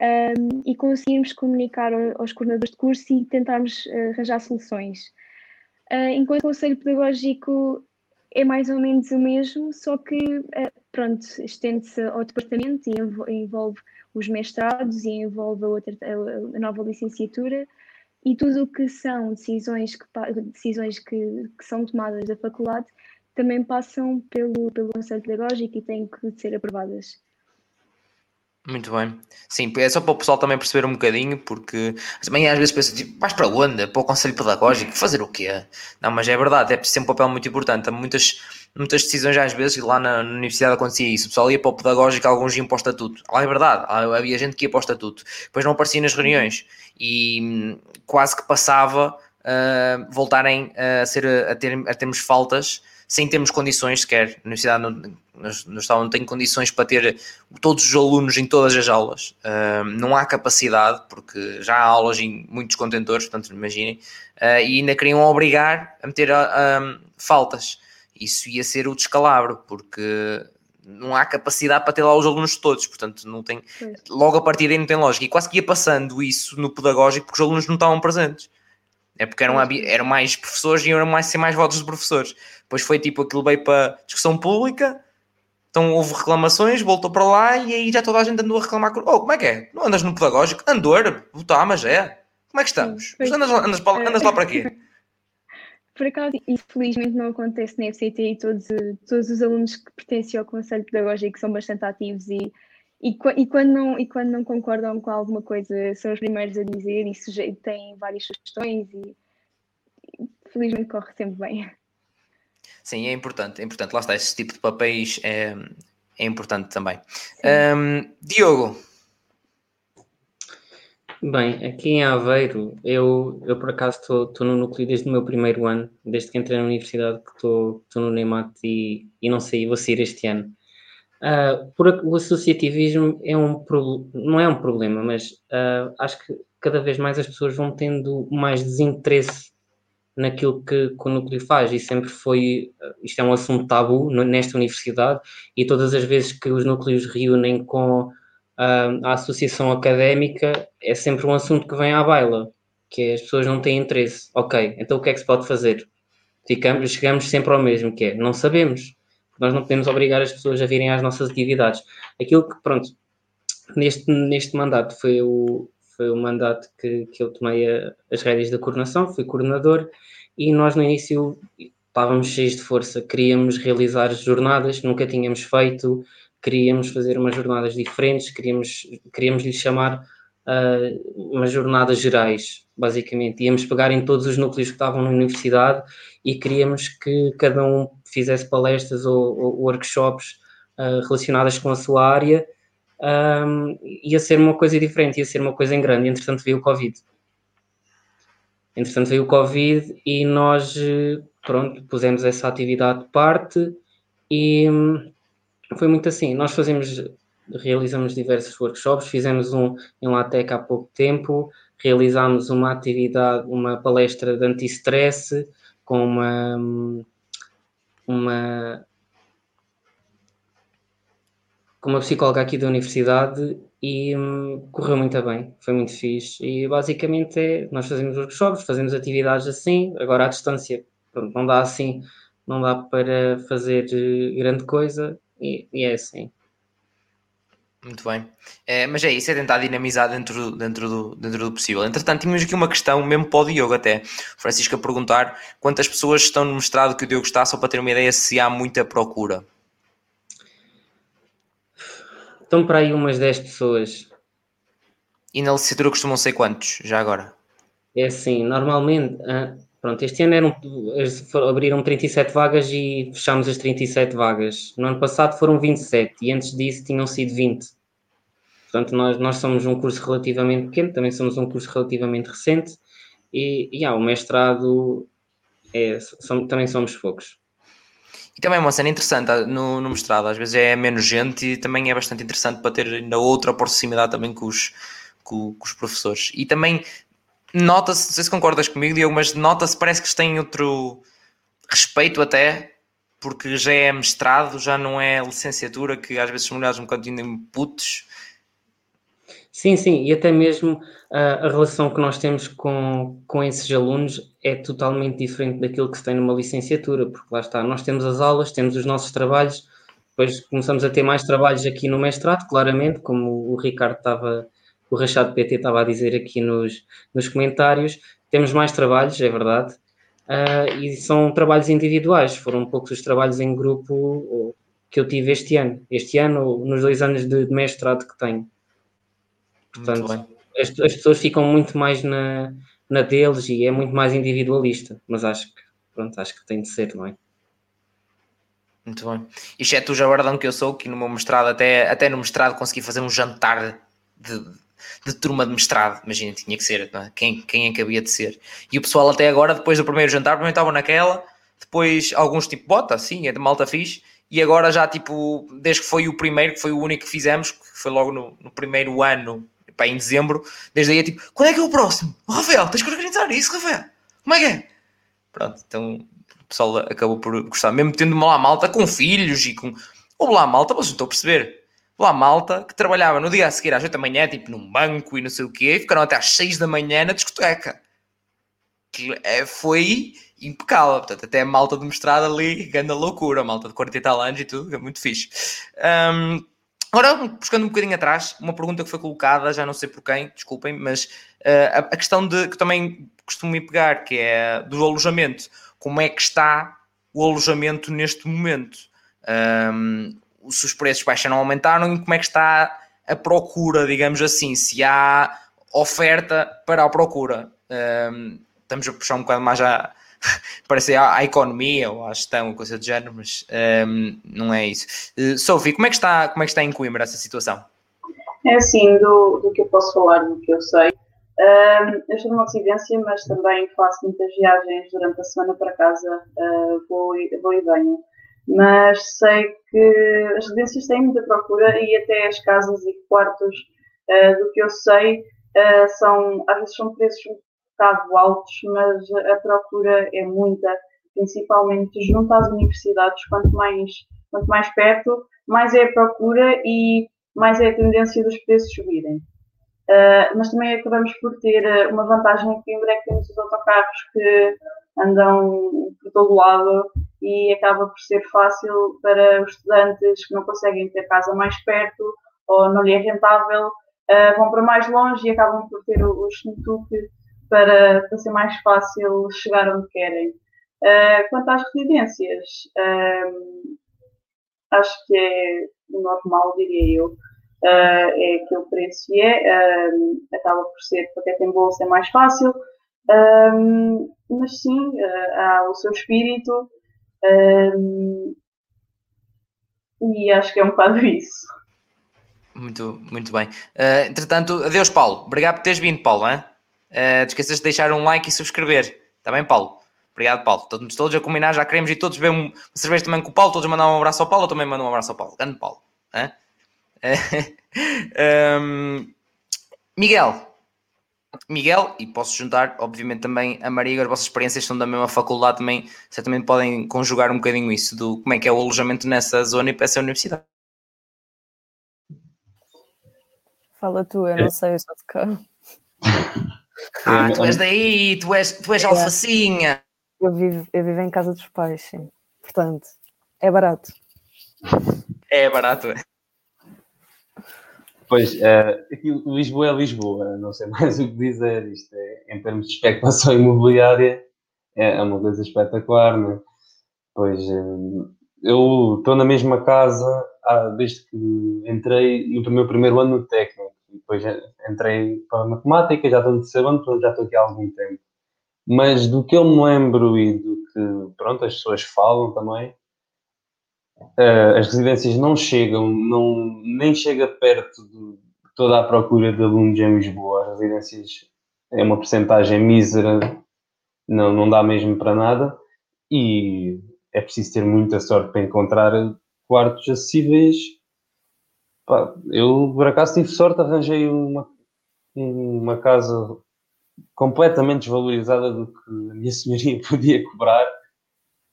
Speaker 4: um, e conseguirmos comunicar aos coordenadores de curso e tentarmos uh, arranjar soluções. Uh, enquanto Conselho Pedagógico é mais ou menos o mesmo, só que, uh, pronto, estende-se ao departamento e envolve os mestrados e envolve a, outra, a nova licenciatura e tudo o que são decisões que, decisões que, que são tomadas da faculdade também passam pelo, pelo Conselho Pedagógico e têm que ser aprovadas.
Speaker 1: Muito bem. Sim, é só para o pessoal também perceber um bocadinho, porque também às vezes pensa, tipo, vais para onde? Para o Conselho Pedagógico? Fazer o quê? Não, mas é verdade, é ser um papel muito importante. Há muitas, muitas decisões às vezes, lá na, na universidade acontecia isso. O pessoal ia para o Pedagógico, alguns iam para o Estatuto. Lá é verdade, havia gente que ia para o Estatuto. Depois não aparecia nas reuniões e hum, quase que passava uh, voltarem a, ser, a, ter, a termos faltas sem termos condições sequer. A universidade não, no Estado não tem condições para ter todos os alunos em todas as aulas. Uh, não há capacidade, porque já há aulas em muitos contentores, portanto, imaginem, uh, e ainda queriam obrigar a meter uh, faltas. Isso ia ser o descalabro, porque não há capacidade para ter lá os alunos todos, portanto, não tem. Logo a partir daí não tem lógica. E quase que ia passando isso no pedagógico porque os alunos não estavam presentes. É porque eram, eram mais professores e eram mais, ser mais votos de professores. Depois foi tipo aquilo veio para discussão pública, então houve reclamações, voltou para lá e aí já toda a gente andou a reclamar. Oh, como é que é? Não andas no pedagógico? Andor, tá, mas é. Como é que estamos? Mas andas, andas, para, andas lá para quê? <laughs>
Speaker 4: Por acaso, infelizmente não acontece na FCT e todos, todos os alunos que pertencem ao Conselho Pedagógico são bastante ativos e, e, e, quando não, e quando não concordam com alguma coisa são os primeiros a dizer e têm várias sugestões e felizmente corre sempre bem.
Speaker 1: Sim, é importante, é importante. Lá está, esse tipo de papéis é, é importante também. Um, Diogo.
Speaker 5: Bem, aqui em Aveiro, eu, eu por acaso estou no núcleo desde o meu primeiro ano, desde que entrei na universidade, que estou no NEMAT e, e não sei, vou sair este ano. Uh, por, o associativismo é um não é um problema, mas uh, acho que cada vez mais as pessoas vão tendo mais desinteresse naquilo que, que, o núcleo faz e sempre foi, isto é um assunto tabu nesta universidade e todas as vezes que os núcleos reúnem com uh, a associação académica é sempre um assunto que vem à baila, que é, as pessoas não têm interesse. Ok, então o que é que se pode fazer? Ficamos, chegamos sempre ao mesmo, que é, não sabemos, nós não podemos obrigar as pessoas a virem às nossas atividades. Aquilo que, pronto, neste, neste mandato foi o, foi o mandato que, que eu tomei a, as rédeas da coordenação, fui coordenador e nós no início estávamos cheios de força, queríamos realizar jornadas, nunca tínhamos feito, queríamos fazer umas jornadas diferentes, queríamos, queríamos lhe chamar uh, umas jornadas gerais, basicamente. Íamos pegar em todos os núcleos que estavam na universidade e queríamos que cada um fizesse palestras ou, ou workshops uh, relacionadas com a sua área um, ia ser uma coisa diferente, ia ser uma coisa em grande. Entretanto, veio o Covid. Entretanto, veio o Covid e nós, pronto, pusemos essa atividade de parte e hum, foi muito assim. Nós fazemos, realizamos diversos workshops, fizemos um em LaTeX há pouco tempo, realizámos uma atividade, uma palestra de anti-stress com uma, hum, uma com uma psicóloga aqui da universidade e hum, correu muito bem, foi muito fixe. E basicamente é, nós fazemos workshops, fazemos atividades assim, agora à distância, pronto, não dá assim, não dá para fazer eh, grande coisa e, e é assim.
Speaker 1: Muito bem. É, mas é isso, é tentar dinamizar dentro, dentro, do, dentro do possível. Entretanto, tínhamos aqui uma questão, mesmo para o Diogo até. Francisco a perguntar quantas pessoas estão no mestrado que o Diogo está, só para ter uma ideia se há muita procura.
Speaker 5: Estão para aí umas 10 pessoas.
Speaker 1: E na licenciatura costumam ser quantos, já agora?
Speaker 5: É assim, normalmente, uh, Pronto, este ano eram, abriram 37 vagas e fechámos as 37 vagas. No ano passado foram 27 e antes disso tinham sido 20. Portanto, nós, nós somos um curso relativamente pequeno, também somos um curso relativamente recente e, e ah, o mestrado é, também somos poucos.
Speaker 1: E também é uma cena interessante ah, no, no mestrado, às vezes é menos gente e também é bastante interessante para ter ainda outra proximidade também com os, com, com os professores. E também nota-se, não sei se concordas comigo, Diogo, mas nota-se, parece que têm outro respeito até, porque já é mestrado, já não é licenciatura, que às vezes são mulheres um bocadinho putos.
Speaker 5: Sim, sim, e até mesmo uh, a relação que nós temos com, com esses alunos é totalmente diferente daquilo que se tem numa licenciatura, porque lá está, nós temos as aulas, temos os nossos trabalhos, depois começamos a ter mais trabalhos aqui no mestrado, claramente, como o Ricardo estava o Rachado PT estava a dizer aqui nos, nos comentários. Temos mais trabalhos, é verdade, uh, e são trabalhos individuais, foram poucos os trabalhos em grupo que eu tive este ano, este ano, nos dois anos de, de mestrado que tenho. Portanto, as, as, pessoas ficam muito mais na, na deles e é muito mais individualista, mas acho que, pronto, acho que tem de ser, não é?
Speaker 1: Muito bem. Exceto o jabardão que eu sou, que no meu mestrado, até, até no mestrado consegui fazer um jantar de, de turma de mestrado, imagina, tinha que ser, é? quem, quem é que havia de ser? E o pessoal até agora, depois do primeiro jantar, primeiro estavam naquela, depois alguns tipo, bota, sim, é de malta fixe, e agora já tipo, desde que foi o primeiro, que foi o único que fizemos, que foi logo no, no primeiro ano, pá, em dezembro, desde aí é tipo, quando é que é o próximo? Oh, Rafael, tens que organizar isso, Rafael, como é que é? Pronto, então o pessoal acabou por gostar, mesmo tendo lá malta com filhos e com... Ou lá malta, vocês não estou a perceber lá malta que trabalhava no dia a seguir às 8 da manhã, tipo num banco e não sei o quê, e ficaram até às 6 da manhã na discoteca. Que é, foi impecável, portanto, até a malta de mestrado ali, grande loucura, a malta de 40 e tal anos e tudo, é muito fixe. Um, agora, buscando um bocadinho atrás, uma pergunta que foi colocada, já não sei por quem, desculpem, mas uh, a, questão de que também costumo me pegar, que é do alojamento. Como é que está o alojamento neste momento? Um, se os preços baixaram ou aumentaram como é que está a procura, digamos assim, se há oferta para a procura. Um, estamos a puxar um bocado mais a <laughs> parece à, à economia ou à gestão, coisa do género, mas um, não é isso. Uh, Sophie, como é, que está, como é que está em Coimbra essa situação?
Speaker 6: É assim, do, do que eu posso falar, do que eu sei. Um, eu estou numa residência, mas também faço muitas viagens durante a semana para casa, uh, vou, vou e venho mas sei que as residências têm muita procura e até as casas e quartos, uh, do que eu sei, uh, são, às vezes são preços um bocado altos, mas a procura é muita, principalmente junto às universidades, quanto mais, quanto mais perto, mais é a procura e mais é a tendência dos preços subirem. Uh, mas também acabamos por ter uma vantagem em Breck, temos os autocarros que andam por todo lado e acaba por ser fácil para os estudantes que não conseguem ter casa mais perto ou não lhe é rentável, uh, vão para mais longe e acabam por ter o, o para, para ser mais fácil chegar onde querem. Uh, quanto às residências, uh, acho que é normal, diria eu, uh, é aquele preço e é, acaba por ser, para quem tem bolsa é mais fácil, mas sim, há o seu espírito, e acho que é um bocado <laughs> isso.
Speaker 1: Muito, muito bem. Entretanto, adeus, Paulo. Obrigado por teres vindo, Paulo. Hein? Uh, te esqueças de deixar um like e subscrever. Está bem, Paulo? Obrigado, Paulo. Estamos todos a combinar, já queremos e todos beber uma cerveja também com o Paulo. Todos mandar um abraço ao Paulo. Eu também mando um abraço ao Paulo. Grande Paulo. um, <laughs> Miguel, Miguel, e posso juntar, obviamente, também a Maria, as vossas experiências são da mesma faculdade, também certamente podem conjugar um bocadinho isso, do como é que é o alojamento nessa zona e para essa universidade.
Speaker 2: Fala tu, eu não sei, eu sou de cá.
Speaker 1: Ah, tu és daí, tu és, tu és é. alfacinha.
Speaker 2: Eu vivo, eu vivo em casa dos pais, sim. Portanto, é barato.
Speaker 1: É barato, é.
Speaker 3: Pois, uh, aqui Lisboa é Lisboa, não sei <laughs> mais o que dizer. Isto é, em termos de especulação imobiliária, é, é uma coisa espetacular, né? Pois, uh, eu estou na mesma casa ah, desde que entrei no meu primeiro ano no técnico. Depois entrei para a matemática, já estou no terceiro ano, já estou aqui há algum tempo. mas do que eu me lembro e do que pronto, as pessoas falam também, uh, as residências não chegam, não, nem chega perto de toda a procura de alunos em Lisboa. As residências é uma porcentagem mísera, não, não dá mesmo para nada e é preciso ter muita sorte para encontrar quartos acessíveis. Pá, eu, por acaso, tive sorte, arranjei uma, uma casa completamente desvalorizada do que a minha <laughs> senhoria podia cobrar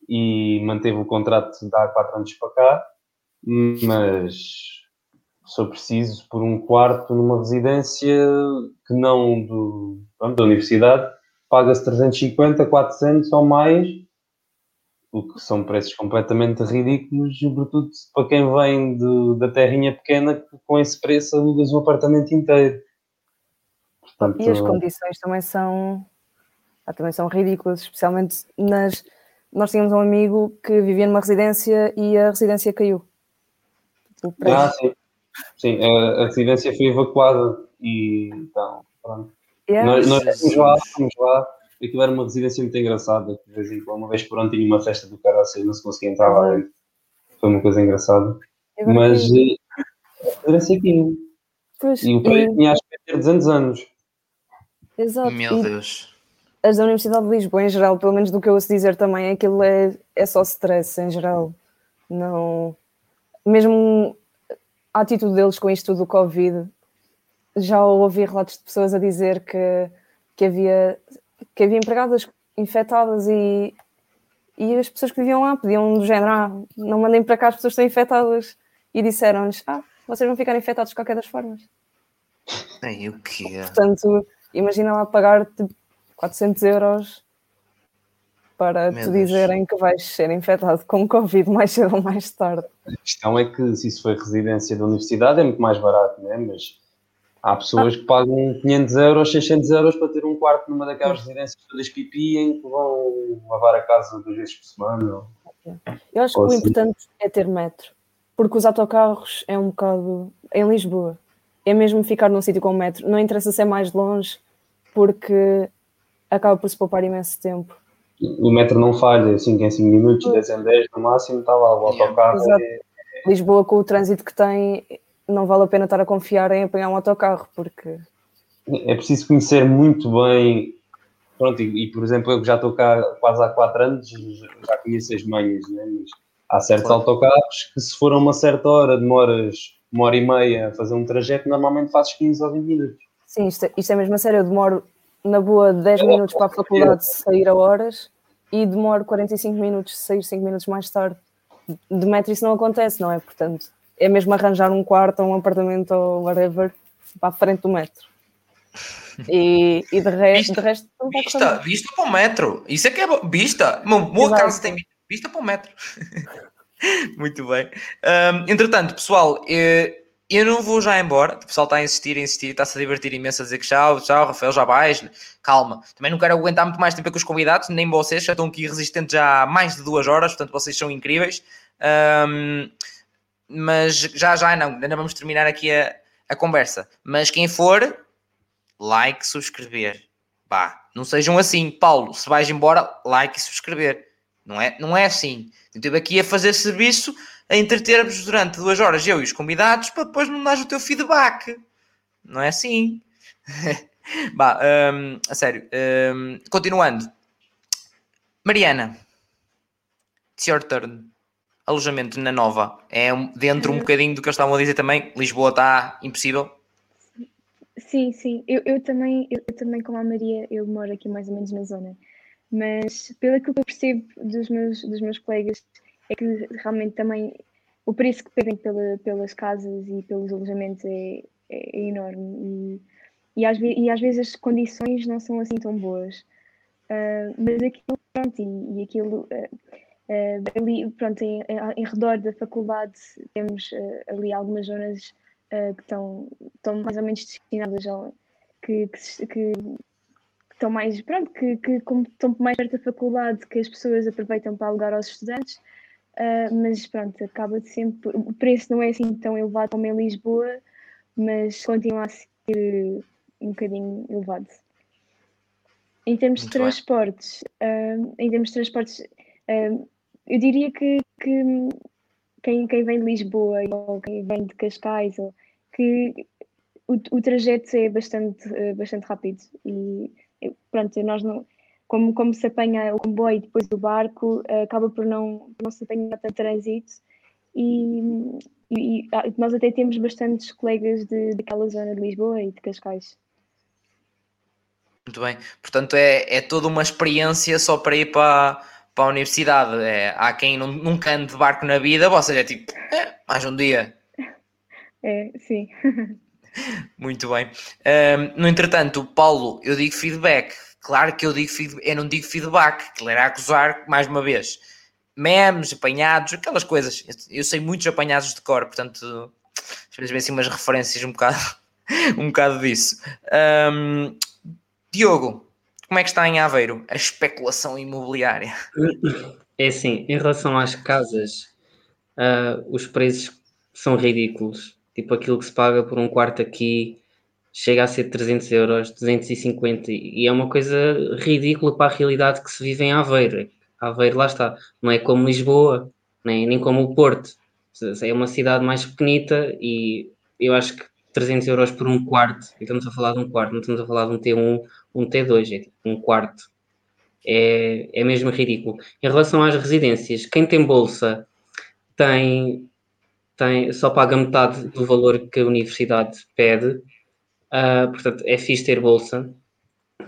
Speaker 3: e manteve o contrato de há quatro anos para cá, mas sou preciso por um quarto numa residência que não do, da universidade, paga-se 350, 400 ou mais, o que são preços completamente ridículos, sobretudo para quem vem de, da terrinha pequena, que com esse preço alugas um apartamento inteiro.
Speaker 2: Portanto, e as condições também são, também são ridículas, especialmente nas. Nós tínhamos um amigo que vivia numa residência e a residência caiu.
Speaker 3: Ah, sim. Sim, a, a residência foi evacuada e então, pronto. Yes. Nós, nós fomos lá, fomos lá. Aquilo era uma residência muito engraçada. De vez em quando, uma vez por ano, tinha uma festa do caraça e não se conseguia entrar lá dentro. Foi uma coisa engraçada. Mas eh, a residência aqui. Pois, e o pai tinha acho que ter 200 anos.
Speaker 2: Exato.
Speaker 1: Meu Deus.
Speaker 2: As da Universidade de Lisboa, em geral, pelo menos do que eu ouço dizer também, aquilo é, é só stress em geral. Não. Mesmo a atitude deles com isto do Covid, já ouvi relatos de pessoas a dizer que, que, havia, que havia empregadas infectadas e, e as pessoas que viviam lá pediam do género, ah, não mandem para cá as pessoas que estão infectadas e disseram-lhes, ah, vocês vão ficar infectados de qualquer das formas.
Speaker 1: Ei, o quê?
Speaker 2: Portanto, imagina lá pagar tipo, 400 euros para Meu te Deus. dizerem que vais ser infectado com Covid mais cedo ou mais tarde.
Speaker 3: A questão é que se isso for residência da universidade é muito mais barato, não é? Mas há pessoas que pagam 500 euros, 600 euros para ter um quarto numa daquelas residências todas pipi em que vão lavar a casa duas vezes por semana.
Speaker 2: Eu acho que o assim. importante é ter metro, porque os autocarros é um bocado. em Lisboa, é mesmo ficar num sítio com metro, não interessa ser mais longe, porque acaba por se poupar imenso tempo.
Speaker 3: O metro não falha, 5 em 5 minutos, 10 em 10 no máximo, está lá o autocarro. É...
Speaker 2: Lisboa, com o trânsito que tem, não vale a pena estar a confiar em apanhar um autocarro, porque.
Speaker 3: É preciso conhecer muito bem. Pronto, e, e por exemplo, eu que já estou cá quase há 4 anos, já conheço as manhas, né? Mas há certos claro. autocarros que, se for a uma certa hora, demoras uma hora e meia a fazer um trajeto, normalmente fazes 15 ou 20 minutos.
Speaker 2: Sim, isto, é, isto é mesmo a sério. Eu demoro na boa 10 minutos para a faculdade sair a horas e demoro 45 minutos sair 5 minutos mais tarde. De metro isso não acontece, não é? Portanto, é mesmo arranjar um quarto ou um apartamento ou whatever para a frente do metro. E, e de resto, vista, de resto
Speaker 1: vista, vista para o metro. Isso é que é bom. Vista. Boa casa tem vista para o metro. <laughs> Muito bem. Um, entretanto, pessoal, eh, eu não vou já embora. O pessoal está a insistir, a insistir, está-se a divertir imenso a dizer que tchau, tchau, Rafael, já vais. Calma. Também não quero aguentar muito mais tempo com os convidados, nem vocês, já estão aqui resistentes já há mais de duas horas, portanto vocês são incríveis. Um, mas já, já não, ainda vamos terminar aqui a, a conversa. Mas quem for, like, subscrever. Bah, não sejam assim. Paulo, se vais embora, like e subscrever. Não é, não é assim. Eu estive aqui a fazer serviço a entreter-vos durante duas horas, eu e os convidados, para depois não dar o teu feedback. Não é assim. <laughs> bah, um, a sério. Um, continuando. Mariana, it's your turn. Alojamento na Nova. É dentro um bocadinho do que eles estavam a dizer também. Lisboa está impossível.
Speaker 4: Sim, sim. Eu, eu, também, eu, eu também, como a Maria, eu moro aqui mais ou menos na zona. Mas pelo que eu percebo dos meus, dos meus colegas, é que realmente também o preço que pedem pela, pelas casas e pelos alojamentos é, é, é enorme e, e, às e às vezes as condições não são assim tão boas. Uh, mas aquilo, pronto, e, e aquilo, uh, uh, ali, pronto, em, em, redor da faculdade temos ali algumas zonas que estão, estão mais ou menos destinadas ao, que, que, que estão mais, pronto, que, que como estão mais perto da faculdade, que as pessoas aproveitam para alugar aos estudantes, Uh, mas pronto, acaba de sempre. O preço não é assim tão elevado como em Lisboa, mas continua a ser um bocadinho elevado. Em termos de
Speaker 1: Muito bem.
Speaker 4: transportes, em termos de transportes, ah, eu diria que, que quem, quem vem de Lisboa ou quem vem de Cascais, ou, que o, o trajeto é bastante, ah, bastante rápido e pronto, nós não, como, como se apanha o comboio e depois o barco, ah, acaba por não, não se apanhar tanto trânsito e, e- e, ah, nós até temos bastantes colegas de, daquela zona de Lisboa e de Cascais.
Speaker 1: Muito bem. Portanto, é, é toda uma experiência só para ir para, para a universidade. É, há quem não, nunca ande de barco na vida, seja, é tipo, é, mais um dia.
Speaker 4: É, sim. <laughs>
Speaker 1: Muito bem. Ahm, no entretanto, Paulo, eu digo feedback. Claro que eu digo feedback, eu não digo feedback, que era acusar mais uma vez. Memes, apanhados, aquelas coisas. Eu, eu sei muitos apanhados de cor, portanto, às vezes assim umas referências um bocado, <laughs> um bocado disso. Ahm, Diogo, como é que está em Aveiro a especulação imobiliária?
Speaker 5: É assim, em relação às casas, ah, os preços são ridículos. Tipo, aquilo que se paga por um quarto aqui chega a ser 300 euros, 250, e é uma coisa ridícula para a realidade que se vive em Aveiro. Aveiro, lá está, não é como Lisboa, nem, nem como o Porto. É uma cidade mais pequenita e eu acho que 300 euros por um quarto, e estamos a falar de um quarto, não estamos a falar de um T1, um T2, é tipo um quarto. É, é mesmo ridículo. Em relação às residências, quem tem bolsa tem, tem só paga metade do valor que a universidade pede, ah, portanto é fixe ter bolsa.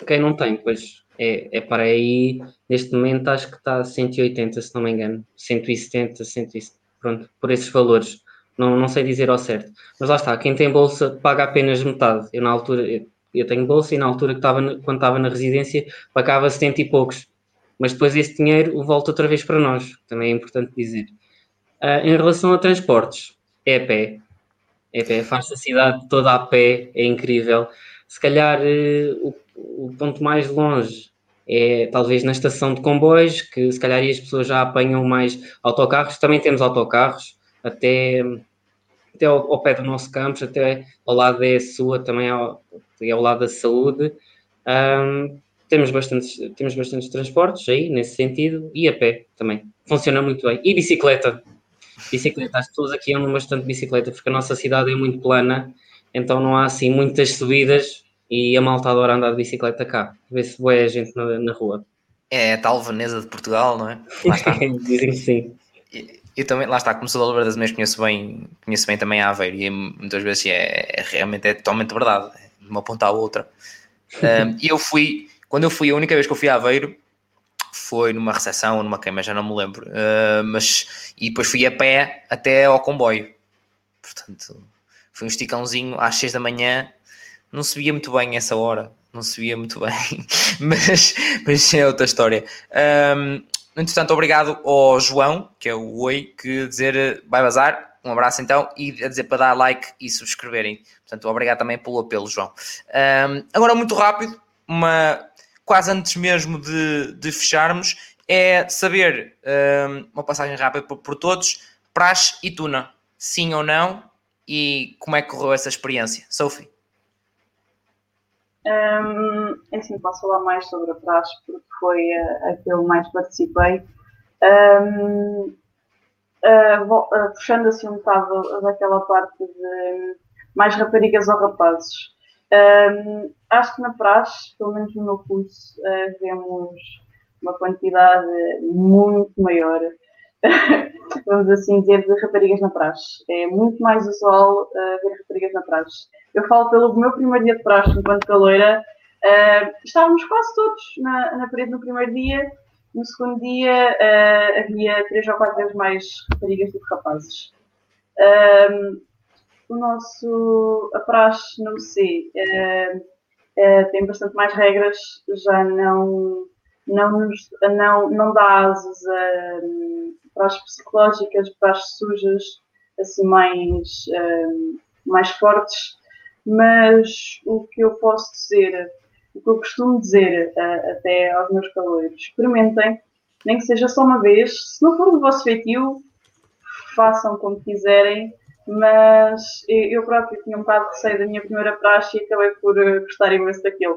Speaker 5: Quem não tem, pois é, é para aí, neste momento acho que está a 180, se não me engano, 170, 170, pronto, por esses valores. Não, não sei dizer ao certo. Mas lá está, quem tem bolsa paga apenas metade. Eu na altura, eu, tenho bolsa e na altura que estava, quando estava na residência, pagava 70 e poucos. Mas depois esse dinheiro volta outra vez para nós, também é importante dizer. Ah, em relação a transportes, é a pé. É a pé, faz-se a cidade toda a pé, é incrível. Se calhar eh, o, o ponto mais longe é talvez na estação de comboios, que se calhar as pessoas já apanham mais autocarros. Também temos autocarros, até, até ao, ao pé do nosso campus, até ao lado da sua, também ao, é ao lado da saúde. Ahm, temos bastantes, temos bastantes transportes aí, nesse sentido, e a pé também. Funciona muito bem. E bicicleta. Bicicleta. As pessoas aqui andam bastante de bicicleta, porque a nossa cidade é muito plana, então não há assim muitas subidas e a malta adora andar de bicicleta cá. Vê-se boa a gente na, na rua.
Speaker 1: É a tal Veneza de Portugal, não é? <laughs>
Speaker 5: Dizem que sim.
Speaker 1: E- Eu também, lá está, como sou da Oliveira das Meias, conheço bem, conheço bem também a Aveiro e muitas vezes é, é realmente é totalmente verdade, é de uma ponta à outra. Um, E eu fui, quando eu fui, a única vez que eu fui a Aveiro foi numa recepção ou numa queima, já não me lembro, Uh, mas e depois fui a pé até ao comboio. Portanto, foi um esticãozinho às 6 da manhã, não se via muito bem essa hora, não se via muito bem, <laughs> mas, mas é outra história. Um, Entretanto, obrigado ao João, que é o Oi, que dizer eh, vai bazar. Um abraço então e a dizer para dar like e subscreverem. Portanto, obrigado também pelo apelo, João. Um, agora, muito rápido, uma, quase antes mesmo de, de fecharmos, é saber um, uma passagem rápida por, por todos: Praxe e Tuna, sim ou não? E como é que correu essa experiência? Sophie.
Speaker 6: Um, assim, posso falar mais sobre a praxe porque foi a, a que eu mais participei. Um, uh, puxando assim um bocado daquela parte de mais raparigas ou rapazes. Um, acho que na praxe, pelo menos no meu curso, uh, vemos uma quantidade muito maior, <laughs> vamos assim dizer, de raparigas na praxe. É muito mais usual uh, ver raparigas na praxe. Eu falo pelo meu primeiro dia de praxe enquanto caloira, uh, estávamos quase todos na, na parede no primeiro dia, no segundo dia uh, havia três ou quatro vezes mais raparigas do que rapazes. Um, o nosso, a praxe no C uh, uh, tem bastante mais regras, já não, não, nos, não, não dá asas a um, praxes psicológicas, praxes sujas, assim mais, um, mais fortes, mas o que eu posso dizer, o que eu costumo dizer uh, até aos meus caloiros, experimentem, nem que seja só uma vez, se não for do vosso feitio, façam como quiserem, mas eu próprio tinha um bocado de receio da minha primeira praxe e acabei por uh, gostar imenso daquilo.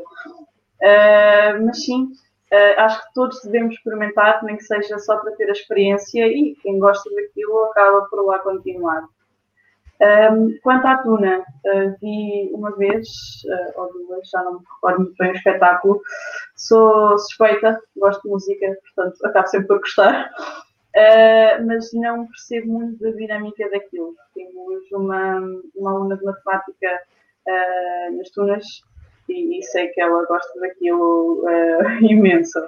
Speaker 6: Uh, mas sim, uh, acho que todos devemos experimentar, nem que seja só para ter a experiência e quem gosta daquilo acaba por lá continuar. Um, quanto à Tuna, uh, vi uma vez, uh, ou duas, já não me recordo muito bem o espetáculo. Sou suspeita, gosto de música, portanto acabo sempre por gostar, uh, mas não percebo muito da dinâmica daquilo. Temos uma, uma aluna de matemática nas Tunas e, e, sei que ela gosta daquilo <laughs> imenso.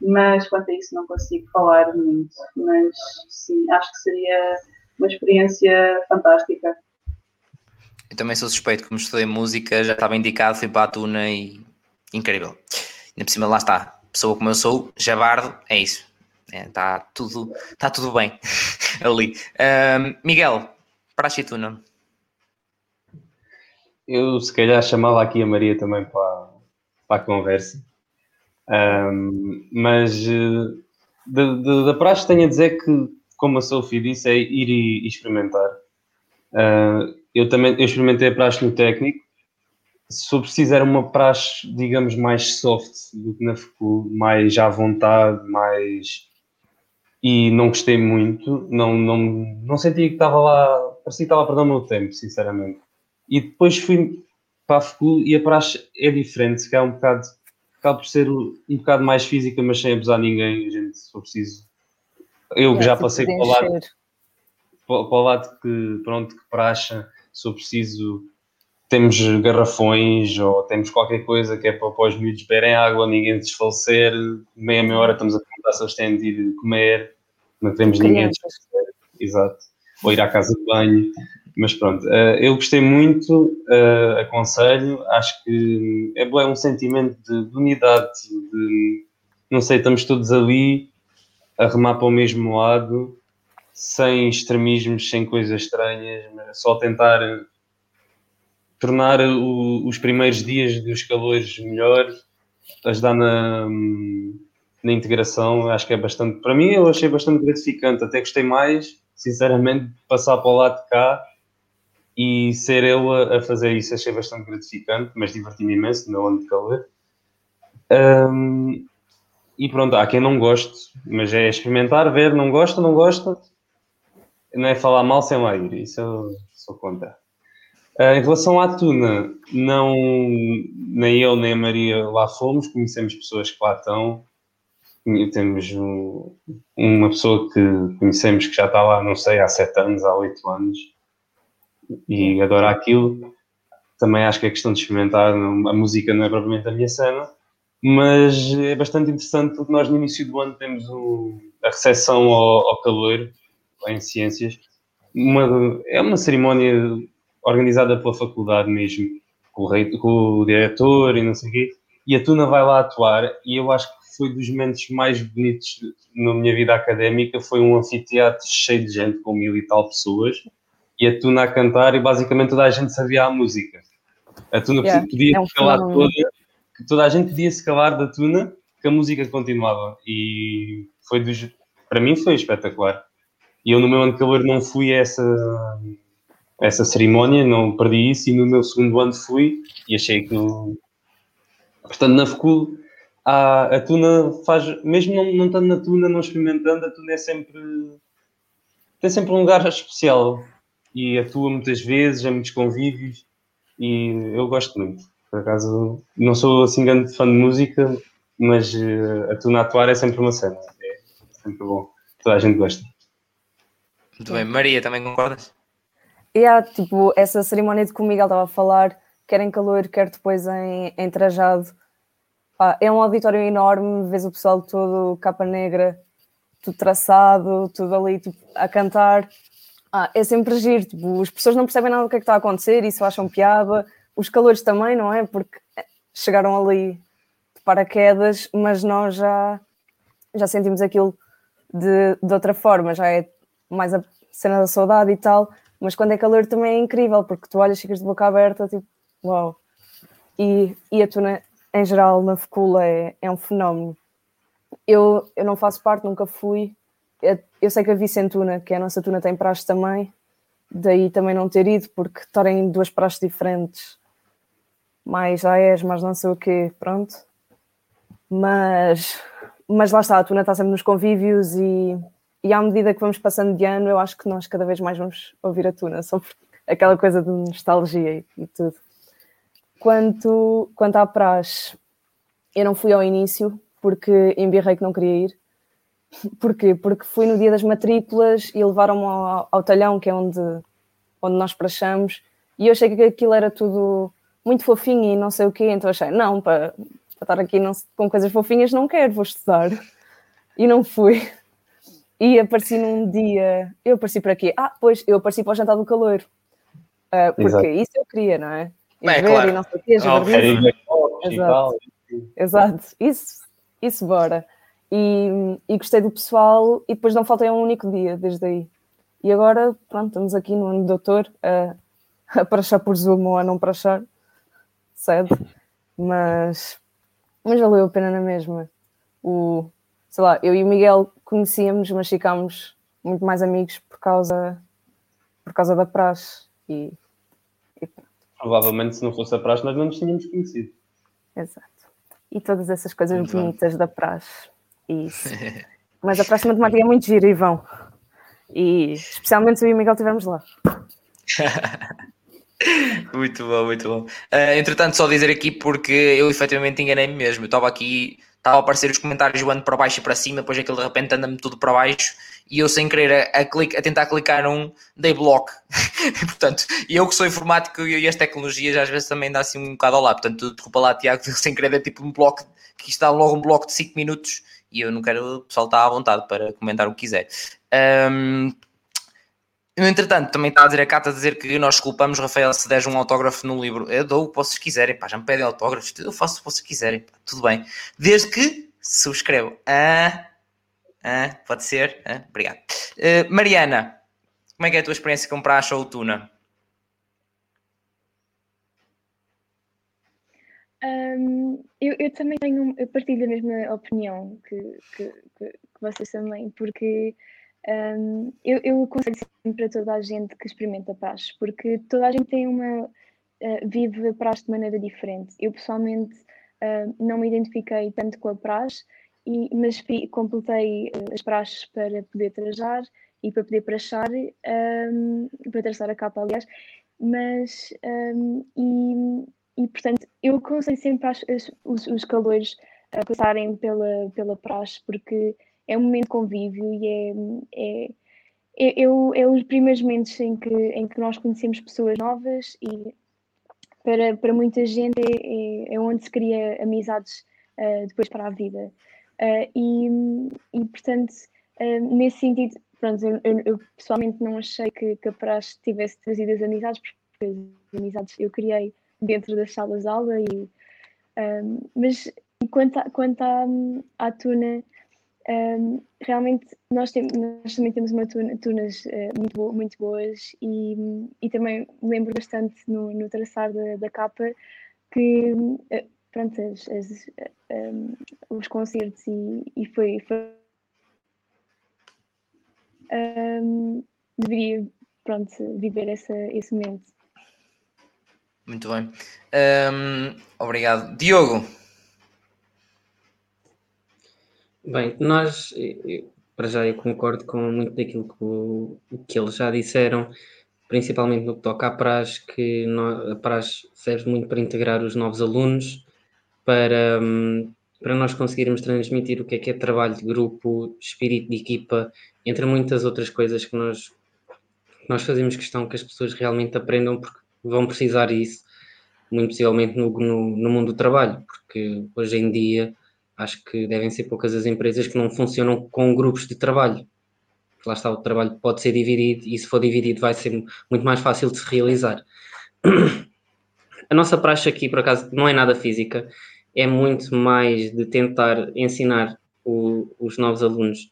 Speaker 6: Mas quanto a isso não consigo falar muito. Mas sim, acho que seria uma experiência fantástica.
Speaker 1: Eu também sou suspeito, como estudei música, já estava indicado, fui para a Tuna e incrível. Ainda por cima, lá está, pessoa como eu sou, jabardo, é isso. Está é, tá tudo, tá tudo bem <laughs> ali. Um, Miguel, para a Tuna.
Speaker 3: Eu se calhar chamava aqui a Maria também para, para a conversa. Um, mas da, da praxe tenho a dizer que como a Sophie disse, é ir e, experimentar. Uh, eu também eu experimentei a praxe no técnico. Se eu precisar uma praxe, digamos, mais soft do que na FCU, mais à vontade, mais. E não gostei muito, não, não, não senti que estava lá, parecia que estava a perder o meu tempo, sinceramente. E depois fui para a FCU e a praxe é diferente, se calhar um bocado, acaba por ser um bocado mais física, mas sem abusar ninguém, a gente, se for preciso, eu é, já passei para o lado, para, o lado que, pronto, que praxa, se eu preciso, temos garrafões ou temos qualquer coisa que é para, para os miúdos beberem água, ninguém desfalecer, meia meia hora estamos a perguntar se eles têm de ir comer, não queremos ninguém desfalecer, exato, ou ir à casa de banho, mas pronto, eh, eu gostei muito, eh, aconselho, acho que é, é um sentimento de, de unidade, de, não sei, estamos todos ali, a remar para o mesmo lado, sem extremismos, sem coisas estranhas, só tentar tornar o, os primeiros dias dos calores melhores, ajudar na, na integração, acho que é bastante, para mim eu achei bastante gratificante, até gostei mais, sinceramente, passar para o lado de cá e ser eu a, a fazer isso, achei bastante gratificante, mas diverti-me imenso no meu ano de calor. Um, e pronto, há quem não goste, mas é experimentar, ver, não gosta, não gosta, não é falar mal sem lá ir, isso eu sou contra. Uh, em relação à Tuna, não, nem eu nem a Maria lá fomos, conhecemos pessoas que lá estão, temos um, uma pessoa que conhecemos que já está lá, não sei, há sete anos, há oito anos, e adora aquilo. Também acho que é questão de experimentar, a música não é propriamente a minha cena, mas é bastante interessante porque nós no início do ano temos o, a recepção ao, ao calor em ciências. Uma, é uma cerimónia organizada pela faculdade mesmo, com o, rei, com o diretor e não sei o quê, e a Tuna vai lá atuar e eu acho que foi dos momentos mais bonitos na minha vida académica, foi um anfiteatro cheio de gente, com mil e tal pessoas, e a Tuna a cantar e basicamente toda a gente sabia a música. A Tuna yeah, podia é um ficar lá toda que toda a gente podia se calar da tuna, que a música continuava. E foi dos, para mim foi espetacular. E eu no meu ano de calor não fui a essa, essa cerimónia, não perdi isso, e no meu segundo ano fui e achei que. Portanto, na FCUL, a, a tuna faz, mesmo não, não estando na tuna, não experimentando, a tuna é sempre. tem sempre um lugar especial e atua muitas vezes, há muitos convívios e eu gosto muito. Por acaso, não sou assim grande fã de música, mas uh, a tuna atuar é sempre uma cena. É sempre bom. Toda a gente gosta.
Speaker 1: Muito bem. Maria, também concordas?
Speaker 2: E há, tipo, essa cerimónia de que o Miguel estava a falar, quer em calor, quer depois em, em trajado. Pá, é um auditório enorme, vês o pessoal todo capa negra, tudo traçado, tudo ali tipo, a cantar. Ah, é sempre giro, tipo, as pessoas não percebem nada do que é que está a acontecer, isso acham piada, os calores também, não é? Porque chegaram ali de paraquedas, mas nós já, já sentimos aquilo de, de outra forma, já é mais a cena da saudade e tal, mas quando é calor também é incrível, porque tu olhas, ficas de boca aberta, tipo, uau. E, e a tuna, em geral, na Fecula é, é um fenómeno. Eu, eu não faço parte, nunca fui. Eu, eu sei que a Vicentuna, que é a nossa tuna, tem praxe também, daí também não ter ido, porque estarem duas praxes diferentes mais AES, mais não sei o quê, pronto. Mas, mas lá está, a Tuna está sempre nos convívios e, e à medida que vamos passando de ano, eu acho que nós cada vez mais vamos ouvir a Tuna, <laughs> só por aquela coisa de nostalgia e, e tudo. Quanto, quanto à praxe, eu não fui ao início porque embirrei que não queria ir. Porquê? Porque fui no dia das matrículas e levaram-me ao, ao, talhão, que é onde, onde nós praxamos, e eu achei que aquilo era tudo muito fofinho e não sei o quê, então achei, não, para, para estar aqui não, com coisas fofinhas não quero, vou estudar. E não fui. E apareci num dia, eu apareci para quê? Ah, pois, eu apareci para o jantar do calor. Uh, porque Exato. isso eu queria, não é?
Speaker 1: E é, ver claro. e não sei o quê,
Speaker 2: oh, Exato. Exato, isso, isso bora. E, e gostei do pessoal e depois não faltei um único dia desde aí. E agora, pronto, estamos aqui no ano doutor a, a prachar por Zoom ou a não prachar, cedo, mas, mas valeu a pena na mesma. O, sei lá, eu e o Miguel conhecíamos, mas ficámos muito mais amigos por causa, por causa da praxe. E,
Speaker 3: e... Provavelmente se não fosse a praxe nós não nos tínhamos conhecido.
Speaker 2: Exato. E todas essas coisas muito bonitas da praxe. Isso. <laughs> Mas a próxima temática é muito gira e vão. E especialmente eu e o Miguel estivemos lá. <laughs>
Speaker 1: muito bom, muito bom. Uh, entretanto, só dizer aqui porque eu efetivamente enganei-me mesmo. Eu estava aqui, estava a aparecer os comentários voando para baixo e para cima, depois aquilo de repente anda-me tudo para baixo e eu sem querer a, a, a tentar clicar num day block. <laughs> portanto, eu que sou informático e as tecnologias às vezes também dá assim um bocado ao lá. Portanto, desculpa lá, Tiago, <laughs> sem querer é tipo um bloco, que está logo um bloco de 5 minutos e eu não quero, o pessoal está à vontade para comentar o que quiser. Um, no entretanto, também está a dizer a Cata a dizer que nós culpamos Rafael se der um autógrafo no livro. Eu dou o que vocês quiserem, pá, já me pedem autógrafos, eu faço o que vocês quiserem, pá, tudo bem. Desde que subscrevam. Ah, ah, pode ser? Ah, obrigado. Uh, Mariana, como é que é a tua experiência com praxe ou tuna?
Speaker 4: Um, eu, eu, também tenho, eu partilho a mesma opinião que, que, que, que vocês também, porque um, eu, eu aconselho sempre a toda a gente que experimenta praxe, porque toda a gente tem uma, uh, vive a praxe de maneira diferente. Eu pessoalmente uh, não me identifiquei tanto com a praxe, e, mas completei uh, as praxes para poder trajar e para poder prachar, um, para traçar a capa, aliás, mas um, e e portanto eu aconselho sempre as, os, os calores a passarem pela, pela praxe porque é um momento de convívio e é, é, é, é, é os primeiros momentos em que, em que nós conhecemos pessoas novas e para, para muita gente é, é, é onde se cria amizades uh, depois para a vida. Uh, e, e, portanto, uh, nesse sentido, pronto, eu, eu, eu, pessoalmente não achei que, que a praxe tivesse trazido as amizades, porque as amizades eu criei dentro das salas de aula. E, mas quanto, a, quanto à, à tuna, um, realmente nós, nós também temos uma tuna, tunas uh, muito, bo muito boas e, e também lembro bastante no, no traçar da, da capa que uh, pronto, as, as, um, os concertos e, e foi, foi um, deveria pronto, viver essa, esse momento.
Speaker 1: Muito bem. Obrigado. Diogo.
Speaker 5: Bem, nós, para já, eu concordo com muito daquilo que, o, que eles já disseram, principalmente no que toca à praxe, que a praxe serve muito para integrar os novos alunos, para, hum, para nós conseguirmos transmitir o que é que é trabalho de grupo, espírito de equipa, entre muitas outras coisas que nós, nós fazemos questão que as pessoas realmente aprendam, porque vão precisar disso, muito possivelmente no, no, no, mundo do trabalho, porque hoje em dia acho que devem ser poucas as empresas que não funcionam com grupos de trabalho. Lá está, o trabalho pode ser dividido e se for dividido vai ser muito mais fácil de se realizar. A nossa praxe aqui, por acaso, não é nada física, é muito mais de tentar ensinar o, os novos alunos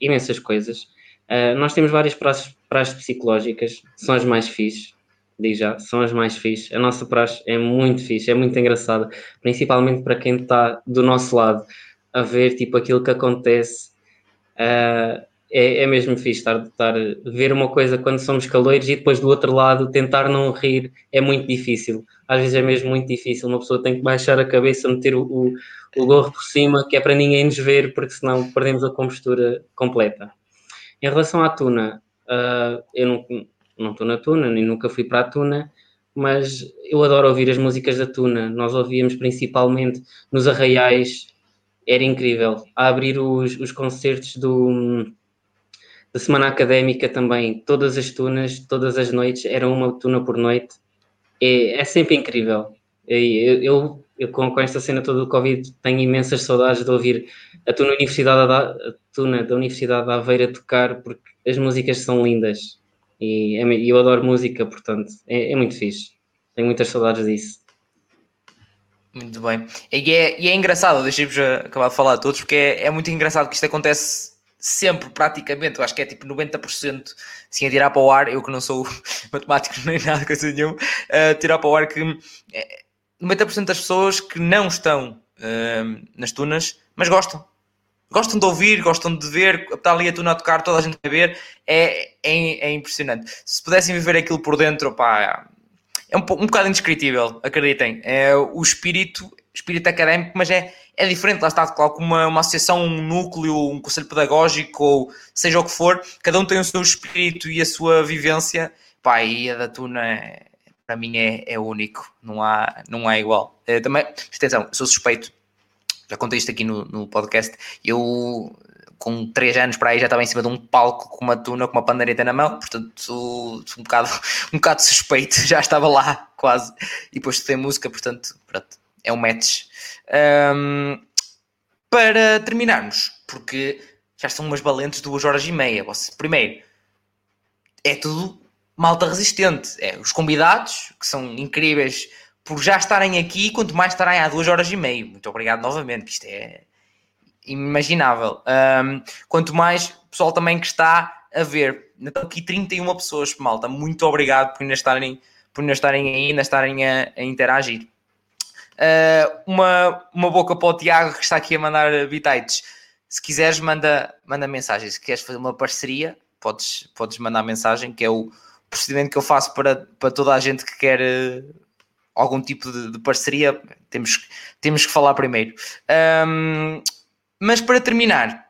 Speaker 5: imensas coisas. Uh, nós temos várias praxes, praxes psicológicas, são as mais fixes, digo já, são as mais fixes. A nossa praxe é muito fixe, é muito engraçada, principalmente para quem está do nosso lado a ver tipo aquilo que acontece uh, é, é mesmo fixe estar, estar ver uma coisa quando somos caloiros e depois do outro lado tentar não rir é muito difícil. Às vezes é mesmo muito difícil. Uma pessoa tem que baixar a cabeça, meter o, o, o gorro por cima, que é para ninguém nos ver, porque senão perdemos a compostura completa. Em relação à tuna, uh, eu não, não estou na tuna, nem nunca fui para a tuna, mas eu adoro ouvir as músicas da tuna. Nós ouvíamos principalmente nos arraiais, era incrível. A abrir os, os concertos do da semana académica também, todas as tunas, todas as noites, era uma tuna por noite. É, é sempre incrível. Eu, eu, eu com, esta cena toda do Covid tenho imensas saudades de ouvir a tuna, Universidade da, a tuna da Universidade da Aveira tocar porque as músicas são lindas e é, eu adoro música, portanto é, é muito fixe. Tenho muitas saudades disso.
Speaker 1: Muito bem. E é, e é engraçado, deixei-vos acabar de falar a todos, porque é, é muito engraçado que isto acontece sempre, praticamente, eu acho que é tipo 90% assim a tirar para o ar, eu que não sou <laughs> matemático nem nada, coisa nenhuma, a tirar para o ar que é, 90% das pessoas que não estão uh, nas tunas, mas gostam. Gostam de ouvir, gostam de ver, está ali a tuna a tocar, toda a gente a ver, é, é, é impressionante. Se pudessem viver aquilo por dentro, pá, é um, um bocado indescritível, acreditem. É o espírito, espírito académico, mas é, é diferente, lá está, claro, como uma, uma associação, um núcleo, um conselho pedagógico, ou seja o que for, cada um tem o seu espírito e a sua vivência, pá, e a da Tuna para mim é, é único, não há, não há igual. É, também, atenção, sou suspeito, já contei isto aqui no, no podcast, eu com 3 anos para aí já estava em cima de um palco com uma tuna, com uma pandeireta na mão, portanto um, bocado, <laughs> um bocado suspeito, <laughs> já estava lá quase, e depois estudei música, portanto, pronto, é um match. Um, para terminarmos, porque já são umas valentes duas horas e meia. Você, primeiro, é tudo malta resistente. É, os convidados, que são incríveis por já estarem aqui, quanto mais estarem há duas horas e meia. Muito obrigado novamente, isto é inimaginável. Um, quanto mais pessoal também que está a ver. Então, aqui 31 pessoas, malta. Muito obrigado por ainda estarem, por ainda estarem aí, ainda estarem a, a interagir. Uh, uma, uma boca para o Tiago que está aqui a mandar bitites. Se quiseres, manda, manda mensagem. Se queres fazer uma parceria, podes, podes mandar mensagem, que é o procedimento que eu faço para, para toda a gente que quer algum tipo de, de, parceria. Temos, temos que falar primeiro. Um, mas para terminar,